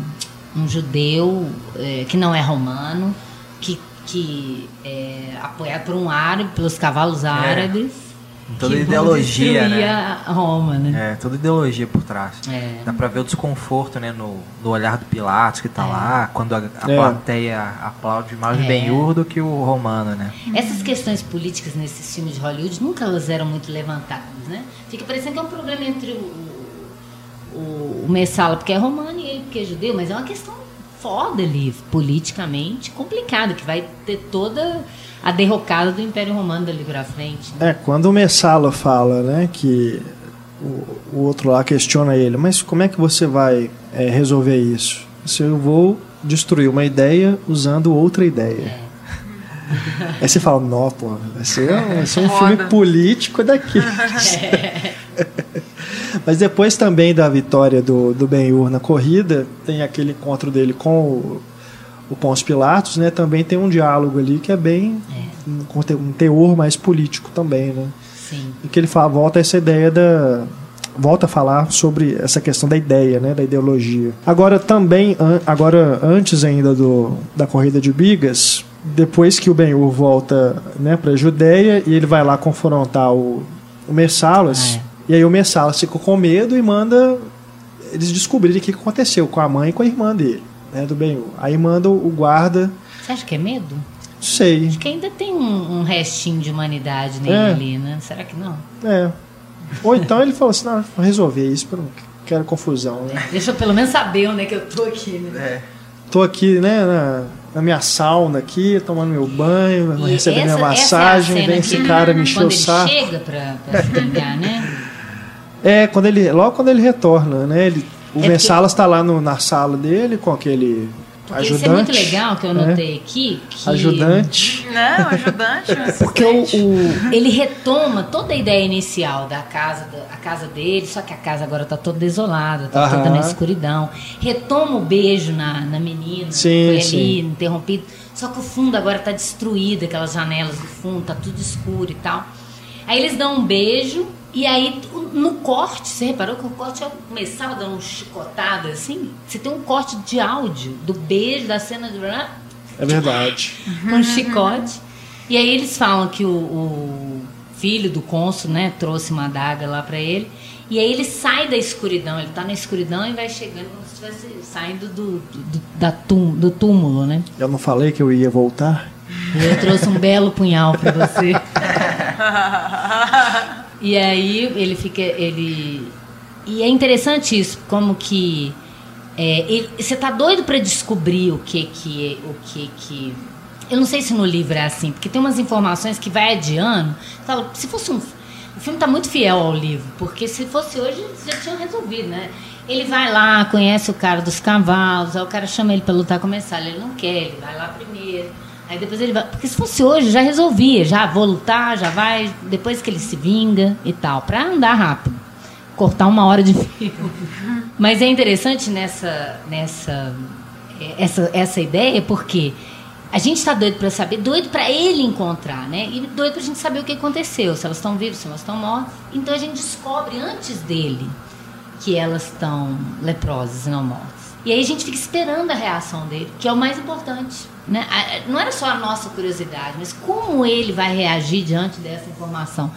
um judeu é, que não é romano, que, que é apoiado por um árabe, pelos cavalos árabes. Toda que vão ideologia, né? Roma, né? É, toda ideologia por trás. É. Dá pra ver o desconforto, né, no, no olhar do Pilatos que tá É. lá, quando a, a É. plateia aplaude mais o É. Ben-Hur do que o romano, né? Essas questões políticas nesses filmes de Hollywood nunca elas eram muito levantadas, né? Fica parecendo que é um problema entre o, o, o Messala porque é romano e ele porque é judeu, mas é uma questão foda ali, politicamente complicada, que vai ter toda a derrocada do Império Romano dali pra frente. né? É, quando o Messala fala, né, que o, o outro lá questiona ele, mas como é que você vai é, resolver isso? Se eu vou destruir uma ideia usando outra ideia. Aí você fala, não, pô, vai ser, um- vai ser um Foda. filme político daqui. Mas depois também da vitória do, do Ben-Hur na corrida, tem aquele encontro dele com o, o Pôncio Pilatos, né? Também tem um diálogo ali que é bem um, conte- um teor mais político também, né? Sim. E que ele fala, volta a essa ideia da volta a falar sobre essa questão da ideia, né, da ideologia. Agora também, an- agora antes ainda do, da corrida de Bigas, depois que o Ben-Hur volta, né, para Judéia e ele vai lá confrontar o, o Messalas, é. e aí o Messalas fica com medo e manda eles descobrirem o que aconteceu com a mãe e com a irmã dele, né, do Ben-Hur. Aí manda o guarda, Você acha que é medo? não sei, Acho que ainda tem um, um restinho de humanidade nele É. ali, né? Será que não? é. Ou então ele falou assim, não, vou resolver isso, porque eu não quero confusão, né? Deixa eu pelo menos saber onde é que eu tô aqui, né? É. Tô aqui, né, na, na minha sauna aqui, tomando meu banho, E recebendo minha essa- massagem, essa é a cena vem esse cara me encher quando o ele saco. chega pra, pra se vingar, né? É, quando ele, logo quando ele retorna, né, ele, o É Messalas tá lá no- na sala dele com aquele Porque ajudante. isso é muito legal que eu né, notei aqui. Que Ajudante. Não, ajudante, um Porque o, o- ele retoma toda a ideia inicial da casa, da, a casa dele, só que a casa agora tá toda desolada, tá Aham. toda na escuridão. Retoma o beijo na, na menina, Sim, que foi ali sim. interrompido. Só que o fundo agora tá destruído, aquelas janelas do fundo, tá tudo escuro e tal. Aí eles dão um beijo, e aí no corte, você reparou que o corte é começava dando uma chicotada assim? Você tem um corte de áudio do beijo, da cena de. É verdade. com um chicote. E aí eles falam que o, o filho do cônsul, né, trouxe uma adaga lá pra ele. E aí ele sai da escuridão, ele tá na escuridão e vai chegando como se estivesse saindo do, do, da tum- do túmulo, né? Eu não falei que eu ia voltar? E eu trouxe um belo punhal pra você. E aí ele fica. ele E é interessante isso, como que. é, ele- você tá doido pra descobrir o que que. O que que. Eu não sei se no livro é assim, porque tem umas informações que vai adiando. Fala, se fosse um. O filme tá muito fiel ao livro, porque se fosse hoje, já tinham resolvido, né? Ele vai lá, conhece o cara dos cavalos, aí o cara chama ele pra lutar com o ele não quer, ele vai lá primeiro. Aí depois ele vai. Porque se fosse hoje, já resolvia, já vou lutar, já vai, depois que ele se vinga e tal, pra andar rápido. Cortar uma hora de filme. Mas é interessante nessa, nessa essa, essa ideia, porque a gente está doido para saber, doido para ele encontrar, né? E doido para a gente saber o que aconteceu, se elas estão vivas, se elas estão mortas. Então a gente descobre antes dele que elas estão leprosas e não mortas. E aí a gente fica esperando a reação dele, que é o mais importante. Né? Não era só a nossa curiosidade, mas como ele vai reagir diante dessa informação.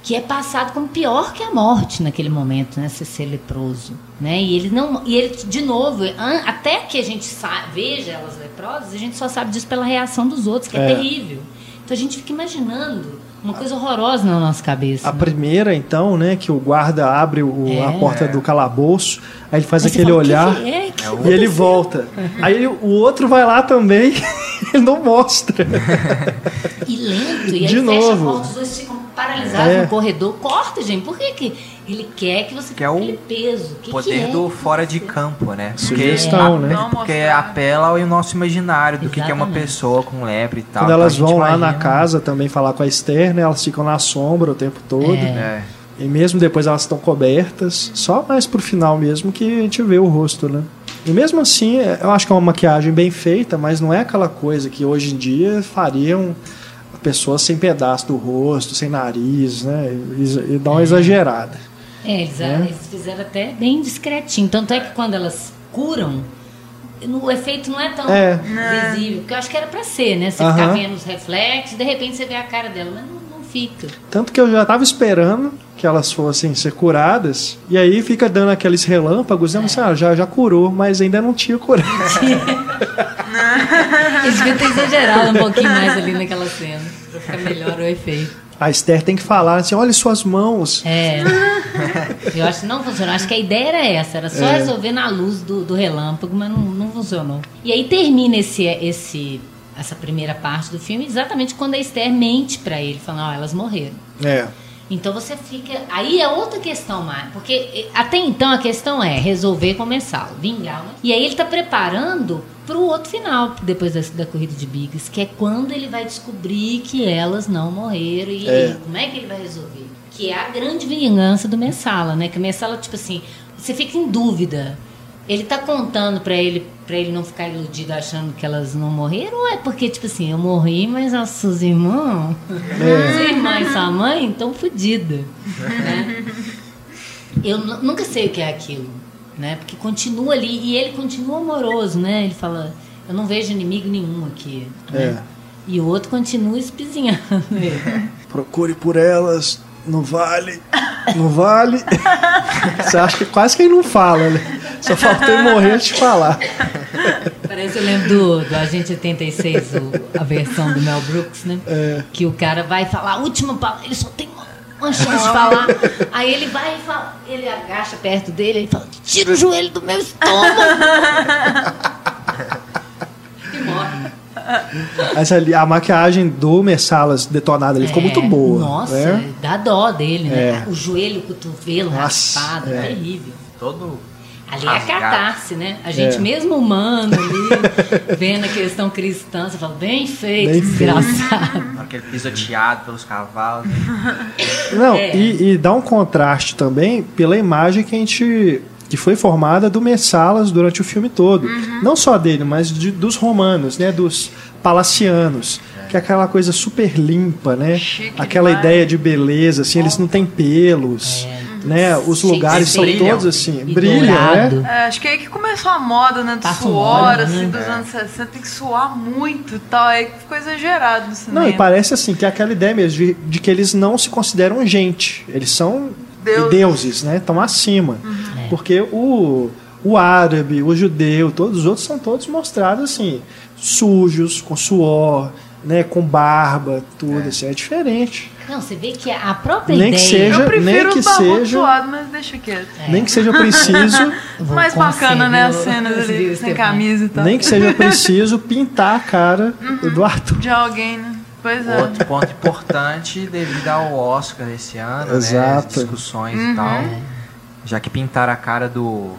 Que é passado como pior que a morte naquele momento, né? Você ser leproso. Né? E ele não. E ele, de novo, até que a gente veja elas leprosas, a gente só sabe disso pela reação dos outros, que é, É. terrível. Então a gente fica imaginando uma coisa horrorosa na nossa cabeça. A né? primeira, então, né, que o guarda abre o- É. a porta do calabouço, aí ele faz aquele fala, "O que olhar que é? Que e ele aconteceu?" volta. Aí o outro vai lá também, ele não mostra. E lento, e aí De fecha novo. a porta, os dois ficam paralisados É. no corredor. Corta, gente. Por que, que ele quer que você Que é o aquele peso? Que poder que é? do fora de campo, né? Sugestão, porque, né? Porque apela ao nosso imaginário do que, que é uma pessoa com lepre e tal. Quando Então elas vão lá na casa também falar com a Esther, né, elas ficam na sombra o tempo todo. É. E mesmo depois elas estão cobertas, só mais pro final mesmo que a gente vê o rosto, né? E mesmo assim, é, eu acho que é uma maquiagem bem feita, mas não é aquela coisa que hoje em dia fariam pessoa sem pedaço do rosto, sem nariz, né? E, e dá uma exagerada. É, eles, Né? eles fizeram até bem discretinho. Tanto é que quando elas curam o efeito não é tão É. visível, porque eu acho que era pra ser, né? Você Aham. ficar vendo os reflexos, de repente você vê a cara dela, mas não, não fica. Tanto que eu já tava esperando que elas fossem ser curadas, e aí fica dando aqueles relâmpagos, né? Você, ah, já, já curou, mas ainda não tinha curado. Eles deviam ter exagerado um pouquinho mais ali naquela cena, pra ficar melhor o efeito. A Esther tem que falar assim: olha suas mãos. É. Eu acho que não funcionou. Acho que a ideia era essa, era só É. resolver na luz do, do relâmpago, mas não, não funcionou. E aí termina esse, esse, essa primeira parte do filme exatamente quando a Esther mente pra ele, falando, ó, elas morreram. É. Então você fica. Aí é outra questão mais. Porque eh, até então a questão é resolver começar, vingar. né? E aí ele tá preparando pro outro final, depois da, da corrida de Bigas, que é quando ele vai descobrir que elas não morreram. E É. aí, como é que ele vai resolver? Que é a grande vingança do Messala, né? Que o Messala, tipo assim, você fica em dúvida. Ele tá contando pra ele para ele não ficar iludido achando que elas não morreram? Ou é porque, tipo assim, eu morri, mas as suas irmãs, sua irmã e sua mãe estão fodidas. Né? Eu nu- nunca sei o que é aquilo, né? Porque continua ali e ele continua amoroso, né? Ele fala, eu não vejo inimigo nenhum aqui. né? É. E o outro continua espizinhando ele. Procure por elas no vale. No vale. Você acha que quase que ele não fala, né? Só faltou ele morrer de falar. Parece, eu lembro do, do Agente 86, o- a versão do Mel Brooks, né? É. Que o cara vai falar a última palavra, ele só tem uma, uma chance de falar. Aí ele vai e fala, ele agacha perto dele e fala, tira o joelho do meu estômago. e morre. Ali, a maquiagem do Messalas detonada ali ficou É, muito boa. Nossa, né? dá dó dele, né? É. O joelho, o cotovelo Nossa, raspado, é. terrível. Todo. Ali é a catarse, né? A gente É. mesmo humano ali, vendo a questão cristã, você fala, bem feito, Bem feito. desgraçado. na hora que ele pisoteado pelos cavalos. Não, É. e, e dá um contraste também pela imagem que a gente. Que foi formada do Messalas durante o filme todo. Não só dele, mas de- dos romanos, né? Dos palacianos. Que é aquela coisa super limpa, né? Chique Aquela demais. ideia de beleza, assim, eles não têm pelos. Né? Os de lugares são brilho. todos assim, E brilha, dourado. né? É, acho que é aí que começou a moda, né? Do Passa um suor, assim, né? dos anos 60, tem que suar muito e tal. Aí ficou exagerado no cinema. Não, e parece assim que é aquela ideia mesmo de, de que eles não se consideram gente. Eles são Deuses. deuses, né? Estão acima. É. Porque o, o árabe, o judeu, todos os outros são todos mostrados assim, sujos, com suor, né? Com barba, tudo. Assim, é diferente. Não, você vê que a própria Nem que ideia. seja- Eu prefiro nem que barbudos seja- suados, mas deixa quieto. Nem que seja preciso, Mais bacana, né? As o- cenas ali, sem camisa e tal. nem que seja preciso pintar a cara Uhum. do Arthur. De alguém, né? Pois é. Outro ponto importante devido ao Oscar esse ano, né? Exato. As discussões Uhum. e tal. Já que pintaram a cara do,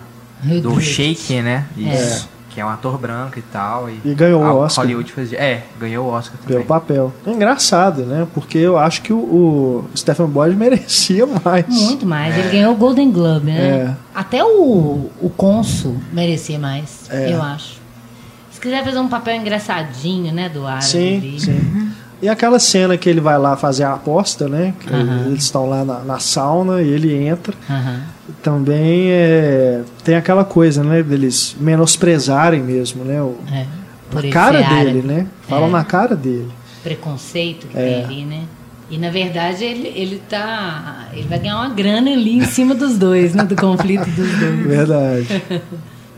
do Shake, né? Isso. É. Que é um ator branco e tal. E, E ganhou o a Oscar. Hollywood fez... É, ganhou o Oscar também. Pelo papel. É engraçado, né? Porque eu acho que o, o Stephen Boyd merecia mais. Muito mais. É. Ele ganhou o Golden Globe, né? É. Até o, o Consul merecia mais, É. eu acho. Se quiser fazer um papel engraçadinho, né, do árabe Sim, ali. sim. E aquela cena que ele vai lá fazer a aposta, né? Que Aham. Eles estão lá na, na sauna e ele entra. Aham. Também é, tem aquela coisa, né? Deles menosprezarem mesmo, né? O, É. Por a cara árabe. dele, né? Falam É. na cara dele. preconceito que É. tem ali, né? E na verdade ele, ele tá. Ele vai ganhar uma grana ali em cima dos dois, né? Do conflito dos dois. Verdade.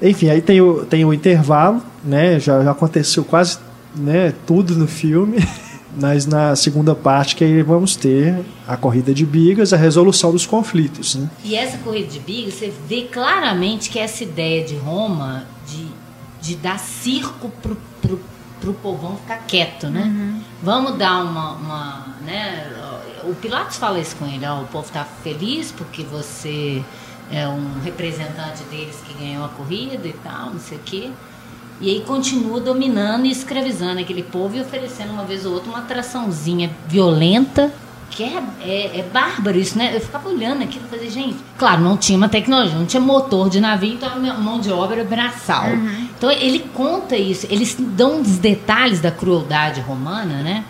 Enfim, aí tem o, tem o intervalo, né? Já, já aconteceu quase né, tudo no filme. Mas na segunda parte que aí vamos ter a corrida de bigas, a resolução dos conflitos. Né? E essa corrida de biga, você vê claramente que essa ideia de Roma de, de dar circo pro, pro, pro povão ficar quieto, né? Vamos dar uma, uma, né? O Pilatos fala isso com ele, ó, o povo tá feliz porque você é um representante deles que ganhou a corrida e tal, não sei o quê. E aí continua dominando e escravizando aquele povo e oferecendo uma vez ou outra uma atraçãozinha violenta, que é, é, é bárbaro isso, né? Eu ficava olhando aquilo e falei, gente, claro, não tinha uma tecnologia, não tinha motor de navio, então a mão de obra braçal. Então ele conta isso, eles dão os detalhes da crueldade romana, né?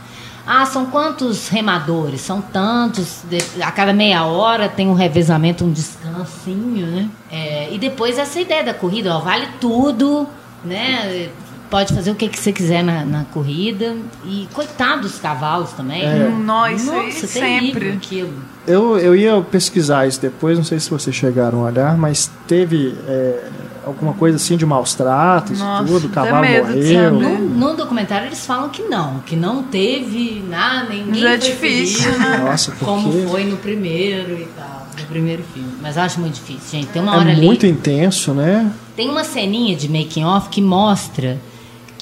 Ah, são quantos remadores? São tantos. de- a cada meia hora tem um revezamento, um descansinho, né? É, e depois essa ideia da corrida, ó, vale tudo né? Pode fazer o que, que você quiser na, na corrida. E coitado dos cavalos também. É. Nossa, Nossa, sempre. terrível aquilo. Eu, eu ia pesquisar isso depois, não sei se vocês chegaram a olhar, mas teve é, alguma coisa assim de maus tratos Nossa, tudo, o cavalo morreu. No, no documentário eles falam que não, que não teve nada, ninguém Já é difícil, ferido, né? Nossa, porque Como foi no primeiro e tal, primeiro filme. Mas acho muito difícil, gente. Tem uma é hora ali. muito intenso, né? Tem uma ceninha de making off que mostra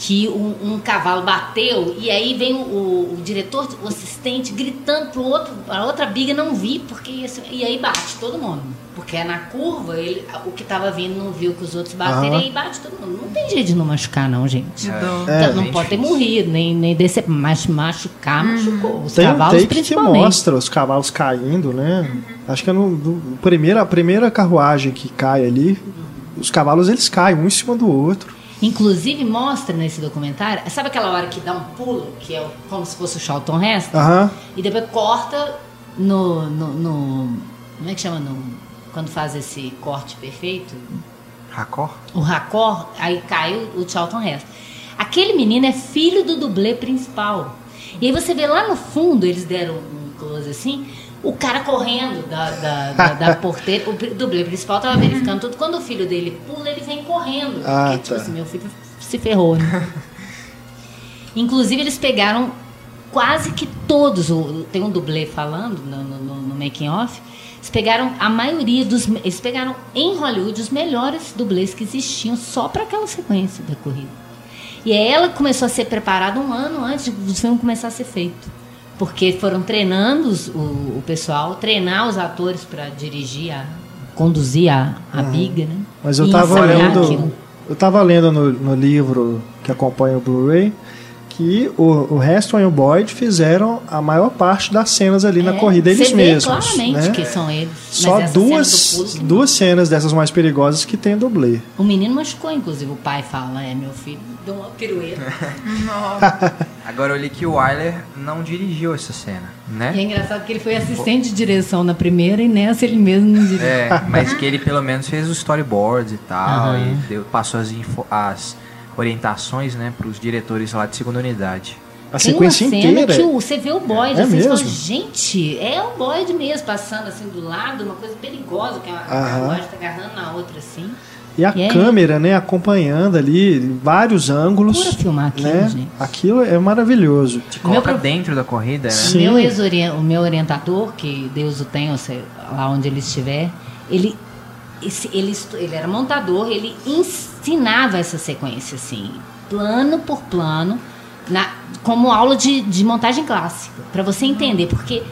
que um, um cavalo bateu e aí vem o, o- o diretor, o assistente gritando pro outro, a outra biga não vi porque ser- e aí bate todo mundo, porque é na curva ele, o que tava vindo não viu que os outros bateram e aí bate todo mundo. Não tem jeito de não machucar não, gente. De dó. É, Então, não pode ter morrido, nem, nem descer, mas machucar, machucou. Os Tem um cavalos take que mostra os cavalos caindo, né? Acho que é no, no primeira, a primeira carruagem que cai ali, os cavalos eles caem um em cima do outro. Inclusive mostra nesse documentário, sabe aquela hora que dá um pulo, que é como se fosse o Charlton Heston? Aham. E depois corta no, no, no- Como é que chama? No, quando faz esse corte perfeito? Racor? O raccord, aí cai o, o Charlton Heston. Aquele menino é filho do dublê principal. E aí você vê lá no fundo, eles deram um close assim, o cara correndo da, da, da, da porteira. O dublê principal tava verificando tudo. Quando o filho dele pula, ele vem correndo. Ah, porque, tipo tá. assim, meu filho se ferrou, né? Inclusive, eles pegaram quase que todos. o- Tem um dublê falando no, no, no- making off. Eles pegaram a maioria dos. Eles pegaram em Hollywood os melhores dublês que existiam só para aquela sequência da corrida. E ela começou a ser preparada um ano antes do filme começar a ser feito. Porque foram treinando os- o, o pessoal, treinar os atores para dirigir, a, conduzir a, a biga, né? Mas eu E tava ensaiar lendo, aquilo. eu tava lendo no, no livro que acompanha o Blu-ray que o, o Heston e o Boyd fizeram a maior parte das cenas ali na É, corrida eles mesmos. claramente né? que são eles. Só essa cena duas, duas cenas dessas mais perigosas que tem dublê. O menino machucou, inclusive. O pai fala: É, meu filho deu uma pirueta. Agora eu li que o Wyler não dirigiu essa cena, né? E é engraçado que ele foi assistente de direção na primeira e nessa ele mesmo não dirigiu. É, mas que ele pelo menos fez os storyboards e tal, Aham. e deu- passou as, info- as orientações, né, pros diretores lá de segunda unidade. A Tem sequência uma cena inteira. que o- você vê o Boyd, É assim, você fala, mesmo? gente, é o Boyd mesmo, passando assim do lado, uma coisa perigosa, que a carruagem tá agarrando na outra assim. E a E aí? câmera, né, acompanhando ali vários ângulos. Pura filmar aquilo, né? gente. Aquilo é maravilhoso. Te O meu coloca pro- dentro da corrida, né? Sim. O meu, o meu orientador, que Deus o tenha, ou seja, lá onde ele estiver, ele, esse- ele, ele era montador, ele ensinava essa sequência, assim, plano por plano, na, como aula de, de montagem clássica, para você entender, porque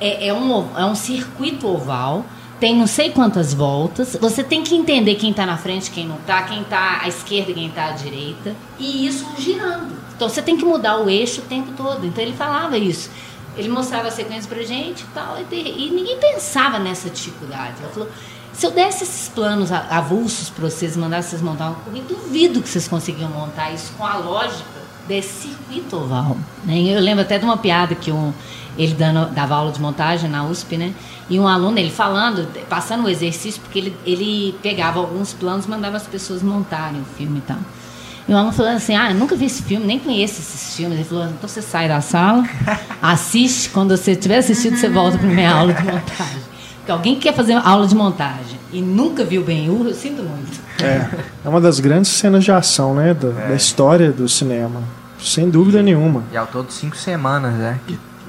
é, é um, é um circuito oval, tem não sei quantas voltas, você tem que entender quem está na frente, quem não está, quem está à esquerda, quem está à direita, e isso girando. Então você tem que mudar o eixo o tempo todo. Então ele falava isso. Ele mostrava a sequência pra gente e tal, e, e ninguém pensava nessa dificuldade. Ela falou: se eu desse esses planos avulsos para vocês, mandasse vocês montar uma corrida, duvido que vocês conseguiam montar isso com a lógica desse circuito oval. Né? Eu lembro até de uma piada que um, ele dando, dava aula de montagem na USP, né? E um aluno, ele falando, passando o exercício, porque ele, ele pegava alguns planos e mandava as pessoas montarem o filme e tal. E o aluno falou assim: Ah, eu nunca vi esse filme, nem conheço esses filmes. Ele falou: Então você sai da sala, assiste, quando você tiver assistido, você volta para minha aula de montagem. Porque alguém que quer fazer aula de montagem e nunca viu Ben-Hur, eu sinto muito. É, é uma das grandes cenas de ação, né, da, da história do cinema. Sem dúvida nenhuma. E ao todo cinco semanas, né?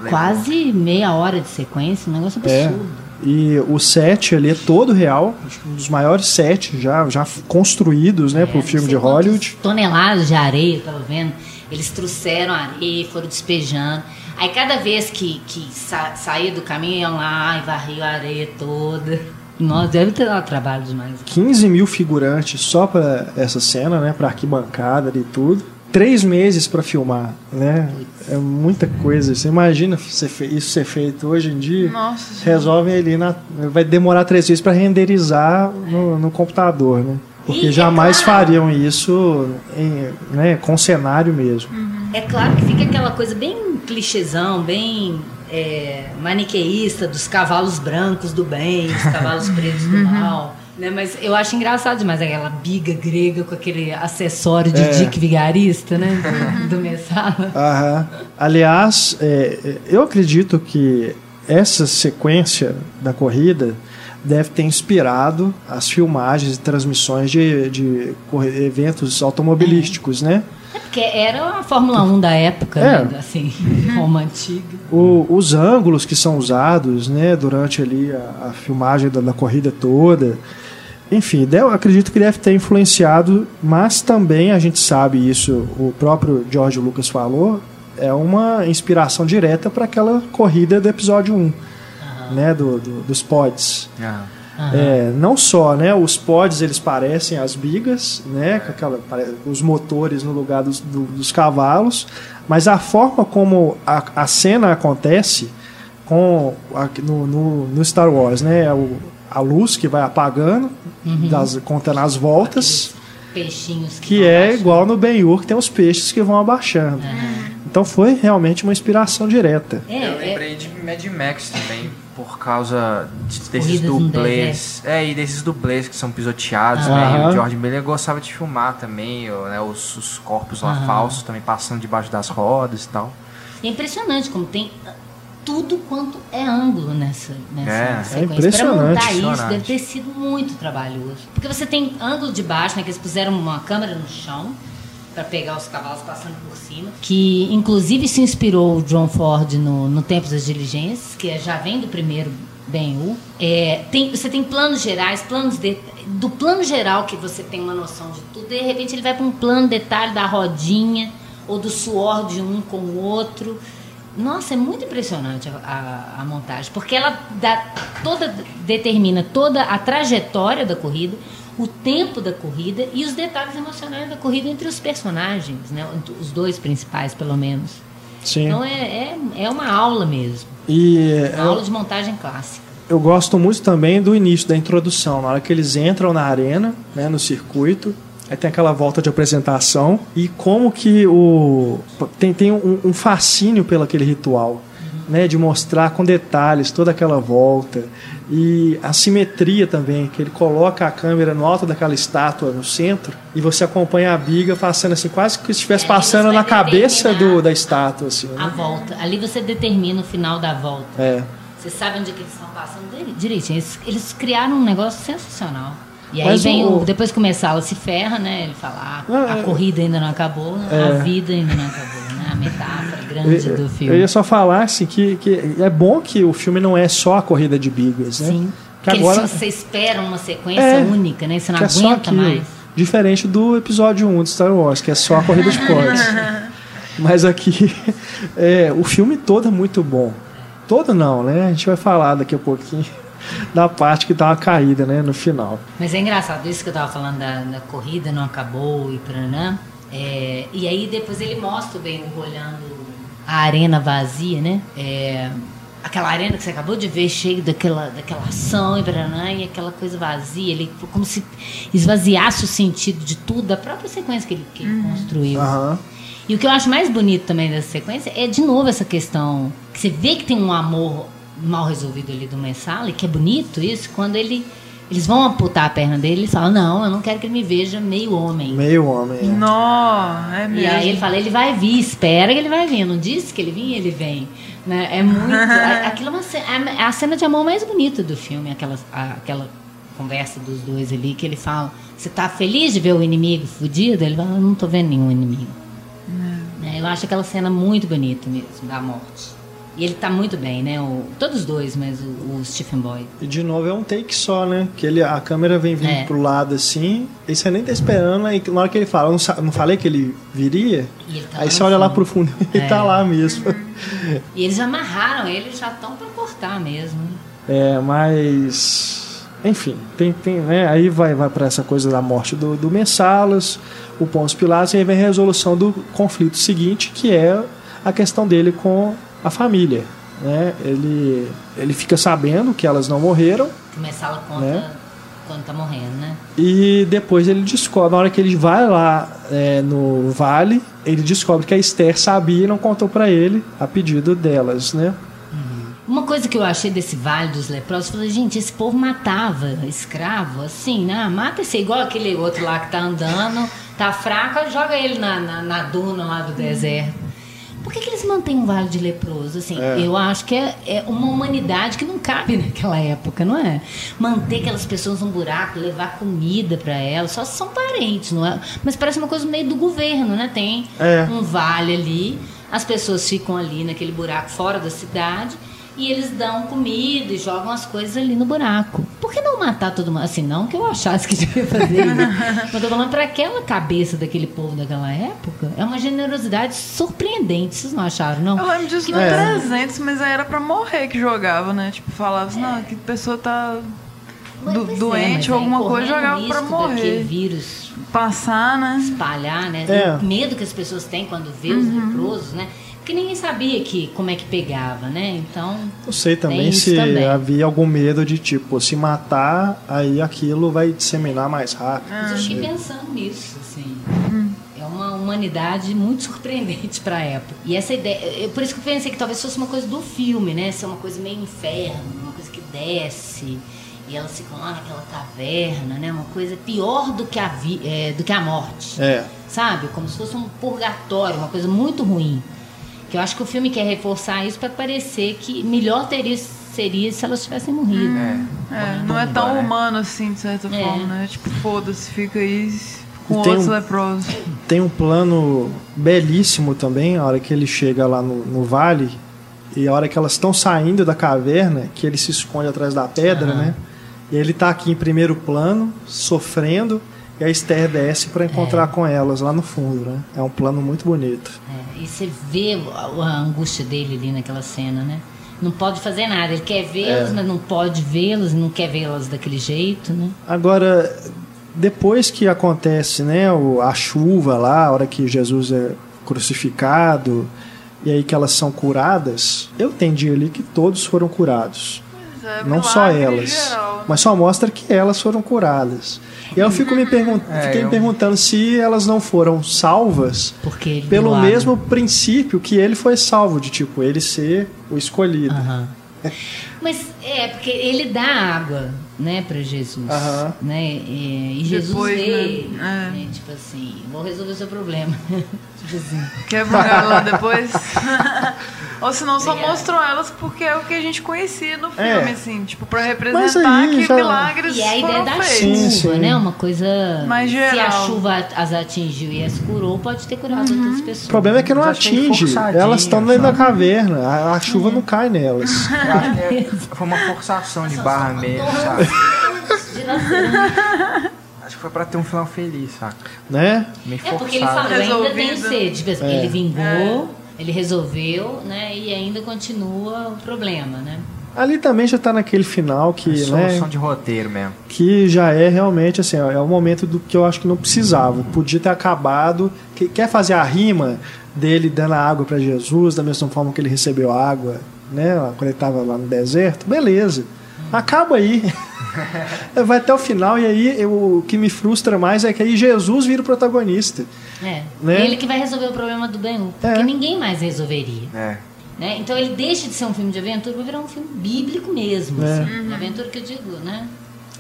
Quase meia hora de sequência, um negócio É. absurdo. E o set ali é todo real, acho que um dos maiores sets já, já construídos, né, É, pro não filme de Hollywood. Toneladas de areia, eu tava vendo. Eles trouxeram areia, foram despejando. Aí cada vez que, que sa saía do caminho, iam lá e varriam a areia toda. Nossa, deve ter dado trabalho demais. 15 mil figurantes só pra essa cena, né, pra arquibancada e tudo. Três meses pra filmar, né? É muita coisa. Você imagina isso ser feito hoje em dia? Nossa, Resolvem ali na. Vai demorar três meses pra renderizar no, no computador, né? Porque E é jamais claro- fariam isso em, né, com cenário mesmo. É claro que fica aquela coisa bem clichêzão, bem é, maniqueísta dos cavalos brancos do bem, os cavalos pretos do mal. Né, mas eu acho engraçado demais aquela biga grega com aquele acessório de É. Dick Vigarista, né? Do, do Messala. Aham. Aliás, é, eu acredito que essa sequência da corrida deve ter inspirado as filmagens e transmissões de, de eventos automobilísticos, né? É porque era a Fórmula 1 da época, É. né? Assim, Roma antiga. O- os ângulos que são usados né, durante ali a, a filmagem da, da corrida toda. Enfim, eu acredito que deve ter influenciado, mas também a gente sabe isso, o próprio George Lucas falou, é uma inspiração direta para aquela corrida do episódio 1, né, do, do- dos pods. É, não só, né? Os pods eles parecem as bigas, né? Com aquela, os motores no lugar dos, do- dos cavalos, mas a forma como a, a cena acontece com a- no, no, no Star Wars, né? O, a luz que vai apagando, das, contando as voltas, Peixinhos que vão é baixando. igual no Ben-Hur, que tem os peixes que vão abaixando. Então foi realmente uma inspiração direta. É, eu é, lembrei de Mad Max também, por causa de- desses dublês. É, e desses dublês que são pisoteados, né? E o George Miller gostava de filmar também, o- né? Os, os corpos lá falsos também passando debaixo das rodas e tal. é impressionante como tem tudo quanto é ângulo nessa, nessa É, é sequência. impressionante. Pra montar isso deve ter sido muito trabalhoso. Porque você tem ângulo de baixo, né? Que eles puseram uma câmera no chão para pegar os cavalos passando por cima. Que inclusive se inspirou John Ford no, no Tempos das Diligências, que é- já vem do primeiro Ben-Hur. É, tem, você tem planos gerais, planos de, do plano geral que você tem uma noção de tudo. De repente ele vai para um plano detalhe da rodinha ou do suor de um com o outro. Nossa, é muito impressionante a, a- a montagem, porque ela dá toda, determina toda a trajetória da corrida, o tempo da corrida e os detalhes emocionais da corrida entre os personagens, né? Os dois principais, pelo menos. Sim. Então é, é, é uma aula mesmo, E uma aula de montagem clássica. eu gosto muito também do início da introdução, na hora que eles entram na arena, né, no circuito, aí tem aquela volta de apresentação e como que o tem, tem um, um fascínio pelo aquele ritual, né, de mostrar com detalhes toda aquela volta e a simetria também, que ele coloca a câmera no alto daquela estátua no centro e você acompanha a biga passando assim, quase que estivesse É, passando na cabeça do, da estátua assim, A né? volta, ali você determina o final da volta. É. Você sabe onde que eles estão passando direitinho. Eles, eles criaram um negócio sensacional. E aí Mas vem o- o, depois que começar ela se ferra, né? Ele fala, ah, a é. corrida ainda não acabou, É. a vida ainda não acabou, né? A metáfora grande Eu, do eu filme. ia só falar assim que, que é bom que o filme não é só a corrida de bigas, né? Sim. Que Porque agora você espera uma sequência É, única, né? Você não que é só aguenta aquilo. mais. Diferente do episódio 1 de Star Wars, que é só a corrida de pods. Mas aqui é, o filme todo é muito bom. Todo não, né? A gente vai falar daqui a pouquinho da parte que dá uma caída, né, no final. Mas é engraçado, isso que eu tava falando da, da corrida não acabou e pra é, E aí depois ele mostra bem o olhando a arena vazia, né? É, aquela arena que você acabou de ver cheia daquela, daquela ação e paranã, e aquela coisa vazia, ele como se esvaziasse o sentido de tudo, da própria sequência que ele, que ele construiu. Aham. E o que eu acho mais bonito também dessa sequência é, de novo, essa questão que você vê que tem um amor mal resolvido ali do Messala, e que é bonito isso, quando ele, eles vão amputar a perna dele, ele fala, não, eu não quero que ele me veja meio homem. Meio homem. é. Nó, é mesmo. E aí ele fala, ele vai vir, espera que ele vai vir. Eu não disse que ele vinha, ele vem. Né? É muito. aquilo é, uma, ce- é a cena de amor mais bonita do filme, aquela, aquela conversa dos dois ali, que ele fala, você tá feliz de ver o inimigo fudido? Ele fala, eu não tô vendo nenhum inimigo. Né? Eu acho aquela cena muito bonita mesmo, da morte. E ele tá muito bem, né? O, todos os dois, mas o, o Stephen Boyd. E de novo é um take só, né? Que ele, a câmera vem vindo É. pro lado assim, e você nem tá esperando, aí na hora que ele fala, não, não falei que ele viria? Ele tá aí você olha lá pro fundo e ele É. tá lá mesmo. E eles amarraram ele, já estão pra cortar mesmo. É, mas. Enfim, tem, tem, né? Aí vai, vai para essa coisa da morte do, do Messalas, o Pôncio Pilatos, e aí vem a resolução do conflito seguinte, que é a questão dele com a família. Né? Ele, ele fica sabendo que elas não morreram, Começar ela conta Né? quando tá morrendo, né? e depois ele descobre, na hora que ele vai lá é, no vale, ele descobre que a Esther sabia e não contou para ele a pedido delas, né? Uma coisa que eu achei desse Vale dos Leprosos, eu falei, gente, esse povo matava escravo, assim, né? Mata esse igual aquele outro lá que tá andando, tá fraco, joga ele na, na, na duna lá do deserto. Por que, que eles mantêm um vale de leproso? Assim, É. Eu acho que é, é uma humanidade que não cabe naquela época, não é? Manter aquelas pessoas num buraco, levar comida para elas, só são parentes, não é? Mas parece uma coisa meio do governo, né? Tem É. um vale ali, as pessoas ficam ali naquele buraco fora da cidade e eles dão comida e jogam as coisas ali no buraco. Por que não matar todo mundo? Assim, não que eu achasse que devia fazer isso. Mas eu tô falando para aquela cabeça daquele povo daquela época, é uma generosidade surpreendente. Vocês não acharam, não? Eu lembro disso no É. 300, mas aí era pra morrer que jogava, né? Tipo, falava assim, não, que pessoa tá do- é, doente ou alguma coisa, jogava daquele morrer. vírus Passar, né? espalhar, né? É. O medo que as pessoas têm quando vê os Uhum. leprosos, né? Porque ninguém sabia que, como é que pegava, né? Então, Não sei também se também. havia algum medo de, tipo, se matar, aí aquilo vai disseminar mais rápido. mas eu Ah. fiquei pensando nisso, assim. Hum. É uma humanidade muito surpreendente pra época. E essa ideia, eu- por isso que eu pensei que talvez fosse uma coisa do filme, né? Ser uma coisa meio inferno, uma coisa que desce e elas ficam lá naquela caverna, né? Uma coisa pior do que a vi, é, do que a morte. É. sabe? Como se fosse um purgatório, uma coisa muito ruim. Que eu acho que o filme quer reforçar isso para parecer que melhor teria, seria se elas tivessem morrido. É, não é tão né? humano assim, de certa É. forma, né? Tipo, foda-se, fica aí com tem outros um- leprosos. Tem um plano belíssimo também, a hora que ele chega lá no, no vale, e a hora que elas estão saindo da caverna, que ele se esconde atrás da pedra, Aham. né? E ele tá aqui em primeiro plano, sofrendo, e a Esther desce para encontrar com elas lá no fundo, né? É um plano muito bonito. É, e você vê a, angústia dele ali naquela cena, né? Não pode fazer nada. Ele quer vê-los, É. mas não pode vê-los, não quer vê-las daquele jeito, né? Agora, depois que acontece, né, o- a chuva lá, a hora que Jesus é crucificado, e aí que elas são curadas, eu entendi ali que todos foram curados. É Não só elas, geral, né? mas só mostra que elas foram curadas. E eu fico me, pergun É, fiquei me eu- perguntando se elas não foram salvas pelo mesmo princípio que ele foi salvo, de tipo, ele ser o escolhido. Mas é, porque ele dá água, né, pra Jesus. Né? E, e Jesus Depois, vê, né? né, tipo assim, vou resolver o seu problema. tipo assim. Um galho lá depois. Ou senão só Obrigada. mostrou elas porque é o que a gente conhecia no filme, É. assim, tipo, pra representar aí que já- milagres E a ideia foram da feitos. Sim, chuva, sim. né? Uma coisa. Mais Se a chuva as atingiu e as curou, pode ter curado Uhum. outras pessoas. O problema é que não atinge. Elas estão dentro da caverna. A, a chuva não cai nelas. É- foi uma forçação de barra mesmo, sabe? Acho que foi pra ter um final feliz, saca? né? Meio É porque ele falou, eu ainda tenho sede. Tipo assim, É. Ele vingou, ele resolveu, né? E ainda continua o problema, né? Ali também já tá naquele final que, Solução né, de roteiro mesmo. que já é realmente assim, ó, é o momento do que eu acho que não precisava. Podia ter acabado. Que, quer fazer a rima dele dando a água para Jesus, da mesma forma que ele recebeu a água, né, quando ele estava lá no deserto? Beleza. Acaba aí. Vai até o final e aí eu- o que me frustra mais é que aí Jesus vira o protagonista. É. Né? Ele que vai resolver o problema do Ben porque É. ninguém mais resolveria. É. Né? Então ele deixa de ser um filme de aventura para virar um filme bíblico mesmo. É. Assim. De aventura que eu digo, né?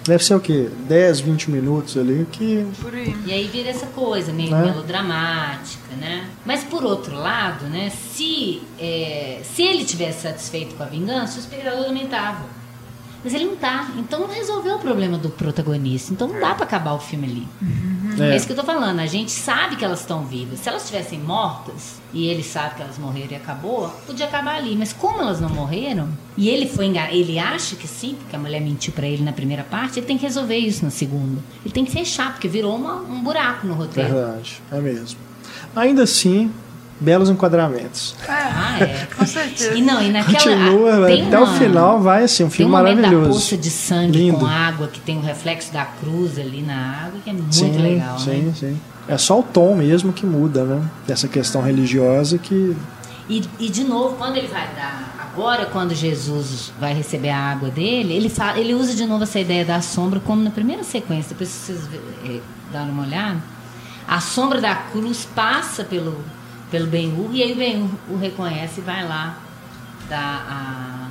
Deve ser o quê? 10, 20 minutos ali que Por aí. E aí vira essa coisa meio Né? melodramática, né? Mas por outro lado, né? Se, é, se ele tivesse satisfeito com a vingança, o espectador também tava. Mas ele não tá. Então não resolveu o problema do protagonista. Então não dá pra acabar o filme ali. É. É. isso que eu tô falando. A gente sabe que elas estão vivas. Se elas estivessem mortas e ele sabe que elas morreram e acabou, podia acabar ali. Mas como elas não morreram e ele foi engan... ele acha que sim, porque a mulher mentiu pra ele na primeira parte, ele tem que resolver isso na segunda. Ele tem que fechar, porque virou uma- um buraco no roteiro. Verdade, é mesmo. Ainda assim, belos enquadramentos. Ah, é. Com certeza. E não, e naquela. Continua tem até uma- o final, vai assim, um Tem um filme momento da maravilhoso. poça de sangue Lindo. com água, que tem o reflexo da cruz ali na água, que é muito sim, legal, sim, né? sim. É só o tom mesmo que muda, né? Dessa questão religiosa que. E, e de novo, quando ele vai dar. Agora, quando Jesus vai receber a água dele, ele, fala, ele usa de novo essa ideia da sombra, como na primeira sequência, depois se vocês eh, darem uma olhada. A sombra da cruz passa pelo, pelo Ben-Hur, e aí o Ben-Hur o reconhece e vai lá dar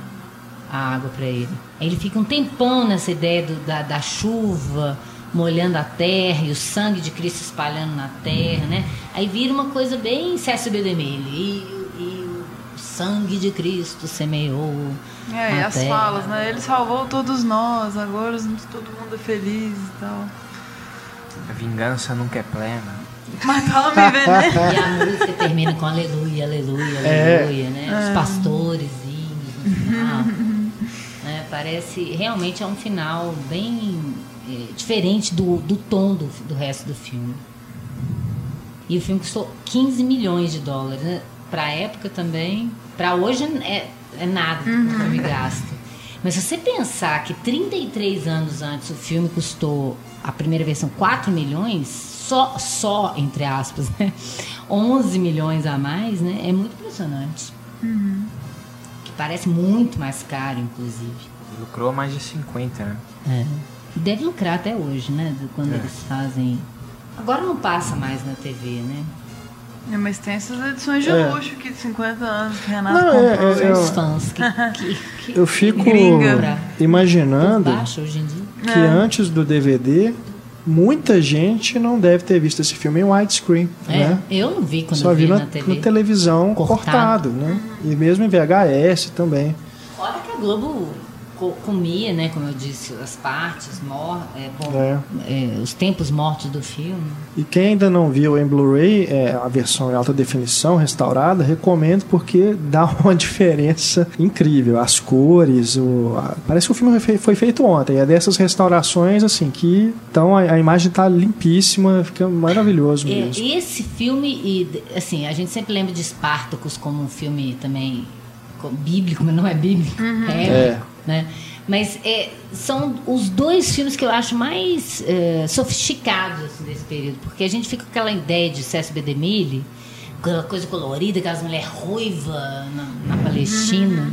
a, a água para ele. Aí ele fica um tempão nessa ideia do, da, da chuva molhando a terra e o sangue de Cristo espalhando na terra, né? Aí vira uma coisa bem Cécio B. E, e o sangue de Cristo semeou. É, e as terra. falas, né? Ele salvou todos nós, agora todo mundo é feliz e tal. A vingança nunca é plena. Matar o envenenado. E a música termina com aleluia, aleluia, É. aleluia, né? Os pastores no final. né? Parece, realmente é um final bem é, diferente do, do tom do, do resto do filme. E o filme custou 15 milhões de dólares, né? Pra época também, pra hoje é, é nada que o filme gasta. Mas se você pensar que 33 anos antes o filme custou, a primeira versão, 4 milhões, só, só entre aspas, né? 11 milhões a mais, né? É muito impressionante. Que parece muito mais caro, inclusive. Lucrou mais de 50, né? É. Deve lucrar até hoje, né? do- Quando eles fazem. Agora não passa mais na TV, né? É, mas tem essas edições de É. luxo que de 50 anos que Renato Não, é- comprou. é- eu- os fãs que, que, que Eu fico Gringa. imaginando baixa hoje em dia. que É. antes do DVD, muita gente não deve ter visto esse filme em widescreen, É, né? eu não vi quando Só vi vi na, na TV. na televisão Cortado. cortado, né? E mesmo em VHS também. Fora que a Globo comia, né, como eu disse, as partes, mor é, bom, É. é, os tempos mortos do filme. E quem ainda não viu em Blu-ray, é, a versão em alta definição, restaurada, recomendo porque dá uma diferença incrível. As cores, o, a- parece que o filme foi fe- foi feito ontem. É dessas restaurações, assim, que então a, a imagem tá limpíssima, fica maravilhoso É, mesmo. esse filme, e assim, a gente sempre lembra de Spartacus como um filme também co- bíblico, mas não é bíblico, é épico, né? Mas é, são os dois filmes que eu acho mais é, sofisticados assim, desse período, porque a gente fica com aquela ideia de César B. DeMille, aquela coisa colorida, aquelas mulheres ruivas na, na Palestina,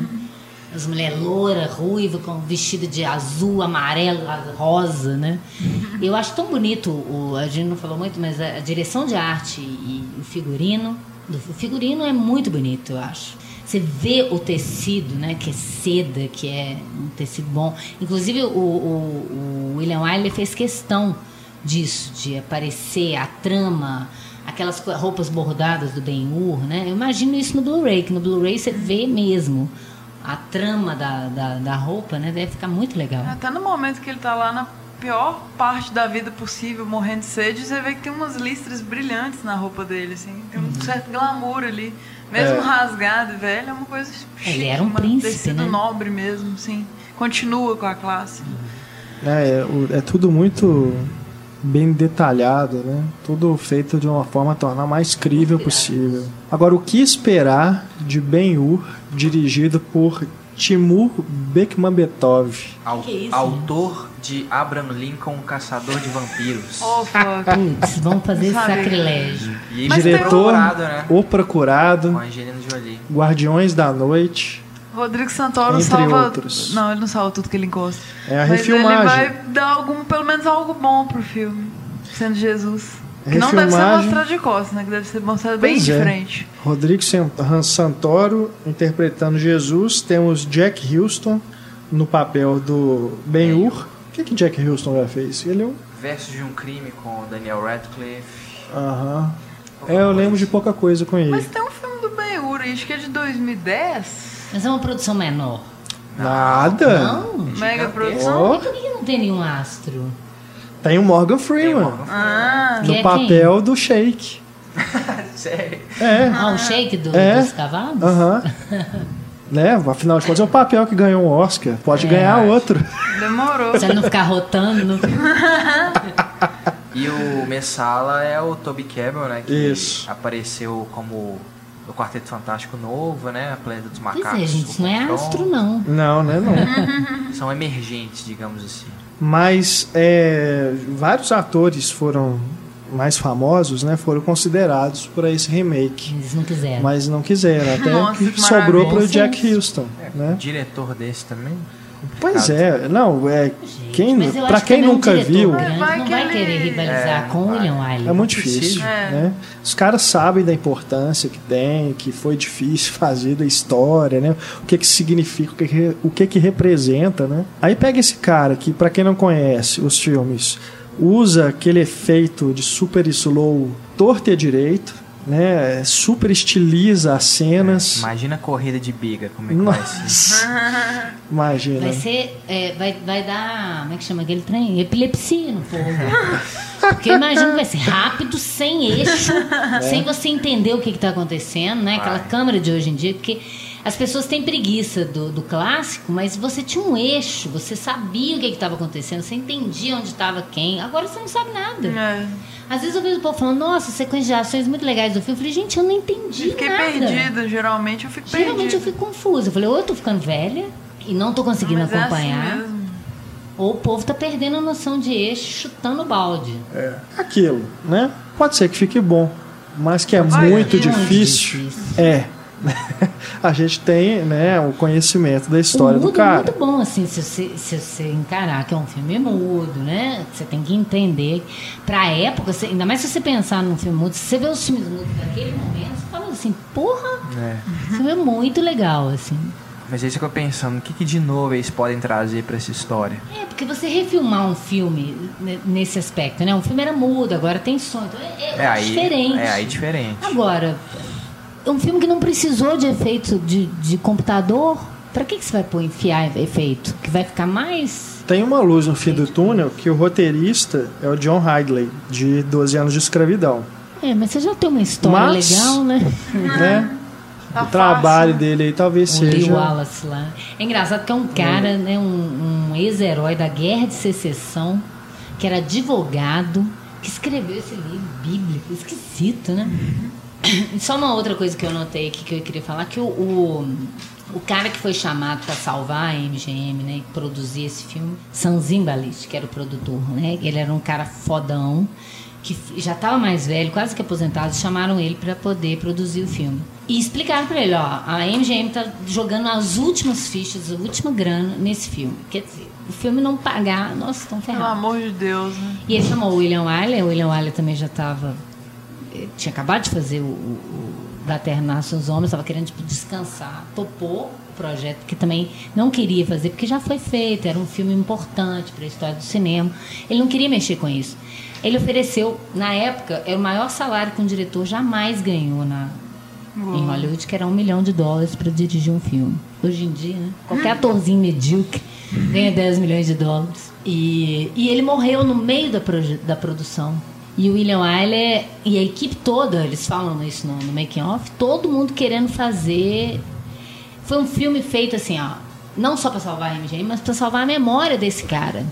as mulheres loura, ruiva, com vestido de azul, amarelo, rosa, né? Eu acho tão bonito, o, a gente não falou muito, mas a, a direção de arte e o figurino, o figurino é muito bonito, eu acho. Você vê o tecido, né, que é seda, que é um tecido bom. Inclusive, o, o- o William Wyler fez questão disso, de aparecer a trama, aquelas roupas bordadas do Ben-Hur, né? Eu imagino isso no Blu-ray, que no Blu-ray você vê mesmo a trama da, da, da roupa, né? Deve ficar muito legal. Até no momento que ele tá lá na pior parte da vida possível, morrendo de sede, você vê que tem umas listras brilhantes na roupa dele, assim. Tem um certo glamour ali. Mesmo É. rasgado, velho, é uma coisa chique, Ele era um príncipe, tecido né? nobre mesmo, sim. Continua com a classe. É, é, é tudo muito bem detalhado, né? Tudo feito de uma forma a tornar mais crível possível. Agora, o que esperar de Ben-Hur, dirigido por Timur Bekmambetov? Isso, autor de Abraham Lincoln, Caçador de Vampiros. Oh, fuck. Putz, vamos fazer Sabe. sacrilégio. E ele Mas Diretor, procurado, né? O Procurado, Com a Angelina Jolie. Guardiões da Noite. Rodrigo Santoro Entre salva. outros. Não, ele não salva tudo que ele encosta. É a Mas refilmagem. ele vai dar algum, pelo menos algo bom pro filme. Sendo Jesus. Que não deve ser mostrado de costas, né? Que deve ser mostrado bem Pois de é. frente. Rodrigo Santoro interpretando Jesus. Temos Jack Houston no papel do Ben-Hur. O que, que Jack Houston já fez? Ele é um... Versos de um crime com o Daniel Radcliffe. Aham. É, eu lembro de pouca coisa com ele. Mas tem um filme do Ben-Hur, acho que é de 2010. Mas é uma produção menor. Nada. Não? Mega produção. Por que não tem nenhum astro? tem o Morgan Freeman Morgan Ah, Que é no papel do Shake. Freeman. Sério. É. Ah, o shake do- É. dos cavalos? Aham. né? Afinal de contas, é o papel que ganhou um Oscar. Pode É. ganhar outro. demorou. Se ele não ficar rotando. não- E o Messala é o Toby Cabell, né? Que Isso. apareceu como no Quarteto Fantástico Novo, né? A Planeta dos Pois Macacos. é, gente, não é o astro, não. Não, né? Não. São emergentes, digamos assim. Mas é, vários atores foram mais famosos, né, foram considerados para esse remake. Eles não quiseram. Mas não quiseram, até Nossa, que que sobrou para o Jack Houston, É, né? um diretor desse também. Pois é, não, é quem, Mas eu para que quem um nunca diretor viu, grande Vai não que vai ele- querer rivalizar É, com o. William Wyler. é muito Impossível. difícil, É. né? Os caras sabem da importância que tem, que foi difícil fazer da história, né? O que que significa, o que que, o que, que representa, né? Aí pega esse cara que, para quem não conhece os filmes, usa aquele efeito de super slow torto e direito, né? Super estiliza as cenas. Imagina a corrida de biga, como é que vai ser. Nossa. Imagina. Vai ser. é, vai, vai dar. Como é que chama aquele trem? Epilepsia no povo. Porque eu imagino que vai ser rápido, sem eixo, sem você entender o que está acontecendo, né? Aquela Vai. câmera de hoje em dia, porque as pessoas têm preguiça do, do clássico, mas você tinha um eixo, você sabia o que estava acontecendo, você entendia onde estava quem. Agora você não sabe nada. É. Às vezes eu vejo o povo falando, nossa, sequência de ações muito legais do filme. Eu falei, gente, eu não entendi Fiquei nada. perdida, geralmente eu fico Geralmente eu perdida. fico confusa. Eu falei, ou eu tô ficando velha e não tô conseguindo Mas é assim acompanhar, mesmo. ou o povo tá perdendo a noção de eixo, chutando o balde. É aquilo, né? Pode ser que fique bom, mas que é Vai, muito é muito difícil. difícil. É. A gente tem, né, o conhecimento da história o do é cara. muito bom, assim, se você, se você encarar que é um filme mudo, né? Você tem que entender. Pra época, você- ainda mais se você pensar num filme mudo, se você vê os filmes mudos daquele momento, você fala assim, porra, É. esse filme é muito legal, assim. Mas aí você fica pensando, o que, que de novo eles podem trazer pra essa história? É, porque você refilmar um filme nesse aspecto, né? Um filme era mudo, agora tem som. Então é, é É aí diferente. É aí diferente. Agora, é um filme que não precisou de efeito de, de computador. Pra que, que você vai pôr enfiar efeito? Que vai ficar mais. Tem uma luz no fim do túnel que o roteirista é o John Hidley, de 12 anos de escravidão. É, mas você já tem uma história Mas- legal, né? Né? Tá o trabalho fácil. dele aí talvez O Lee seja. Wallace lá. É engraçado que é um cara, né, um, um ex-herói da Guerra de Secessão, que era advogado, que escreveu esse livro bíblico, esquisito, né? Só uma outra coisa que eu notei aqui que eu queria falar, que o, o, o cara que foi chamado para salvar a MGM, né, e produzir esse filme, Sam Zimbalist, que era o produtor, né? Ele era um cara fodão, que já estava mais velho, quase que aposentado, chamaram ele para poder produzir o filme. E explicaram para ele, ó, a MGM tá jogando as últimas fichas, a última grana nesse filme. Quer dizer, o filme não pagar, nossa, estão Pelo ferrados. amor de Deus, né? E ele chamou o William Wyler, o William Wyler também já estava. Tinha acabado de fazer o, o- Da Terra Nascem os Homens, estava querendo tipo, descansar. Topou o projeto, que também não queria fazer, porque já foi feito, era um filme importante para a história do cinema. Ele não queria mexer com isso. Ele ofereceu, na época, era o maior salário que um diretor jamais ganhou na, em Hollywood, que era um milhão de dólares para dirigir um filme. Hoje em dia, né? Qualquer atorzinho medíocre ganha 10 milhões de dólares. E, e ele morreu no meio da, da produção. E o William Wyler e a equipe toda, eles falam isso no, no making off, todo mundo querendo fazer. Foi um filme feito assim, ó, não só para salvar a MGM, mas para salvar a memória desse cara.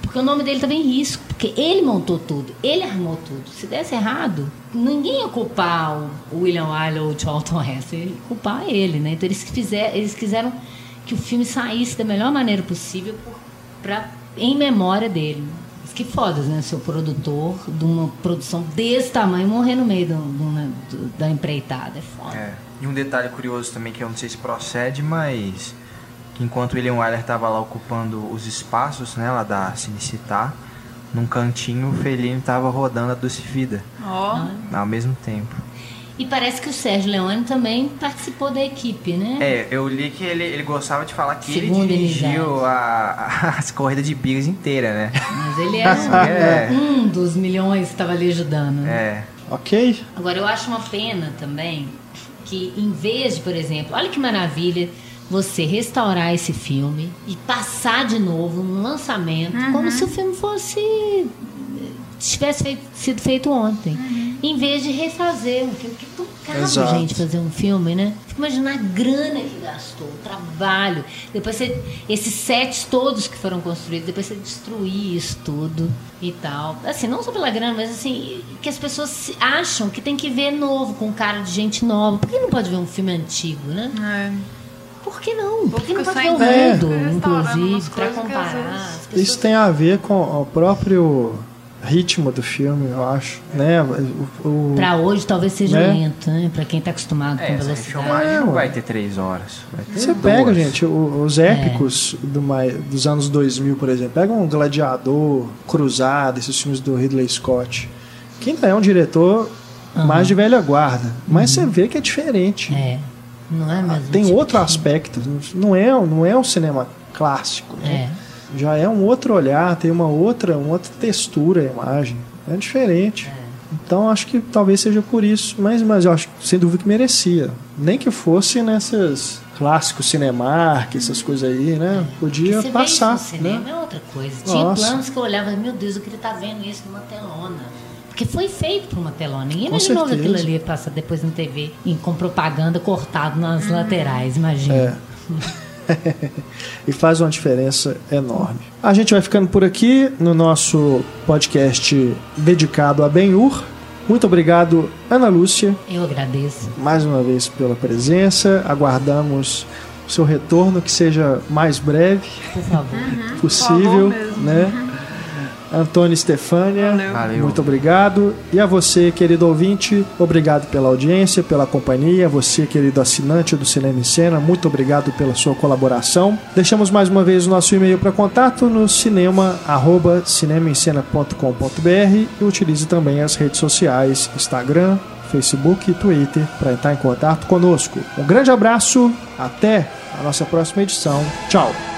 Porque o nome dele estava em risco, porque ele montou tudo, ele armou tudo. Se desse errado, ninguém ia culpar o William Wyler ou o Charlton Heston, ia culpar ele, né? Então eles, fizer, eles quiseram que o filme saísse da melhor maneira possível pra, em memória dele. Que foda, né? Seu produtor de uma produção desse tamanho morrer no meio do, do- do- da empreitada. É foda. É. E um detalhe curioso também que eu não sei se procede, mas que enquanto o William Wyler estava lá ocupando os espaços, né, lá da Cinecittà, num cantinho o Fellini estava rodando a Doce Vida Ó, ao mesmo tempo. E parece que o Sérgio Leone também participou da equipe, né? É, eu li que ele, ele gostava de falar que Segundo ele dirigiu a, a- as corridas de bigas inteiras, né? Mas ele era É. um, um dos milhões que estava ali ajudando. né? É. Ok? Agora, eu acho uma pena também que, em vez de, por exemplo, olha que maravilha você restaurar esse filme e passar de novo um lançamento como se o filme fosse. tivesse feito- sido feito ontem. Em vez de refazer um filme, que é tão caro, Exato. gente, fazer um filme, né? Fica imaginando a grana que gastou, o trabalho. Depois você. Esses sets todos que foram construídos, depois você destruir isso tudo e tal. Assim, não só pela grana, mas assim, que as pessoas acham que tem que ver novo, com cara de gente nova. Por que não pode ver um filme antigo, né? é. Por que não? Por que não pode ver o mundo, inclusive, às comparar? pessoas- Isso tem a ver com o próprio ritmo do filme, eu acho, né? O, o- Pra hoje talvez seja Né? lento, né? Pra quem tá acostumado É, com velocidade. filmagem É, não vai ter três horas. Vai ter Você duas. pega, gente, os épicos do mai- dos anos 2000, por exemplo. Pega um Gladiador, Cruzada, esses filmes do Ridley Scott. Quem é um diretor Aham. mais de velha guarda. Mas você vê que é diferente. É. Não é mesmo? Tem tipo outro de- aspecto. Não é, não é um cinema clássico. né? É. Já é um outro olhar, tem uma outra, uma outra textura a imagem. É diferente. Então acho que talvez seja por isso. Mas, mas eu acho sem dúvida que merecia. Nem que fosse nessas clássicos Cinemark, essas coisas aí, né? Podia Porque você passar. vê isso no cinema né? é outra coisa. Tinha Nossa. planos que eu olhava, meu Deus, eu queria estar vendo isso numa telona. Porque foi feito por uma telona. Ninguém Com imaginou certeza. aquilo ali passar depois na TV com propaganda cortado nas laterais, imagina. É. e faz uma diferença enorme. A gente vai ficando por aqui no nosso podcast dedicado a Ben-Hur. Muito obrigado, Ana Lúcia, Eu agradeço. mais uma vez pela presença. Aguardamos o seu retorno, que seja mais breve Por favor. possível, Por favor mesmo. né? Antônio Stefânia, Valeu. Valeu. muito obrigado. E a você, querido ouvinte, obrigado pela audiência, pela companhia. Você, querido assinante do Cinema em Cena, muito obrigado pela sua colaboração. Deixamos mais uma vez o nosso e-mail para contato no cinema, arroba, cinemaencena.com.br e utilize também as redes sociais, Instagram, Facebook e Twitter para entrar em contato conosco. Um grande abraço, até a nossa próxima edição. Tchau!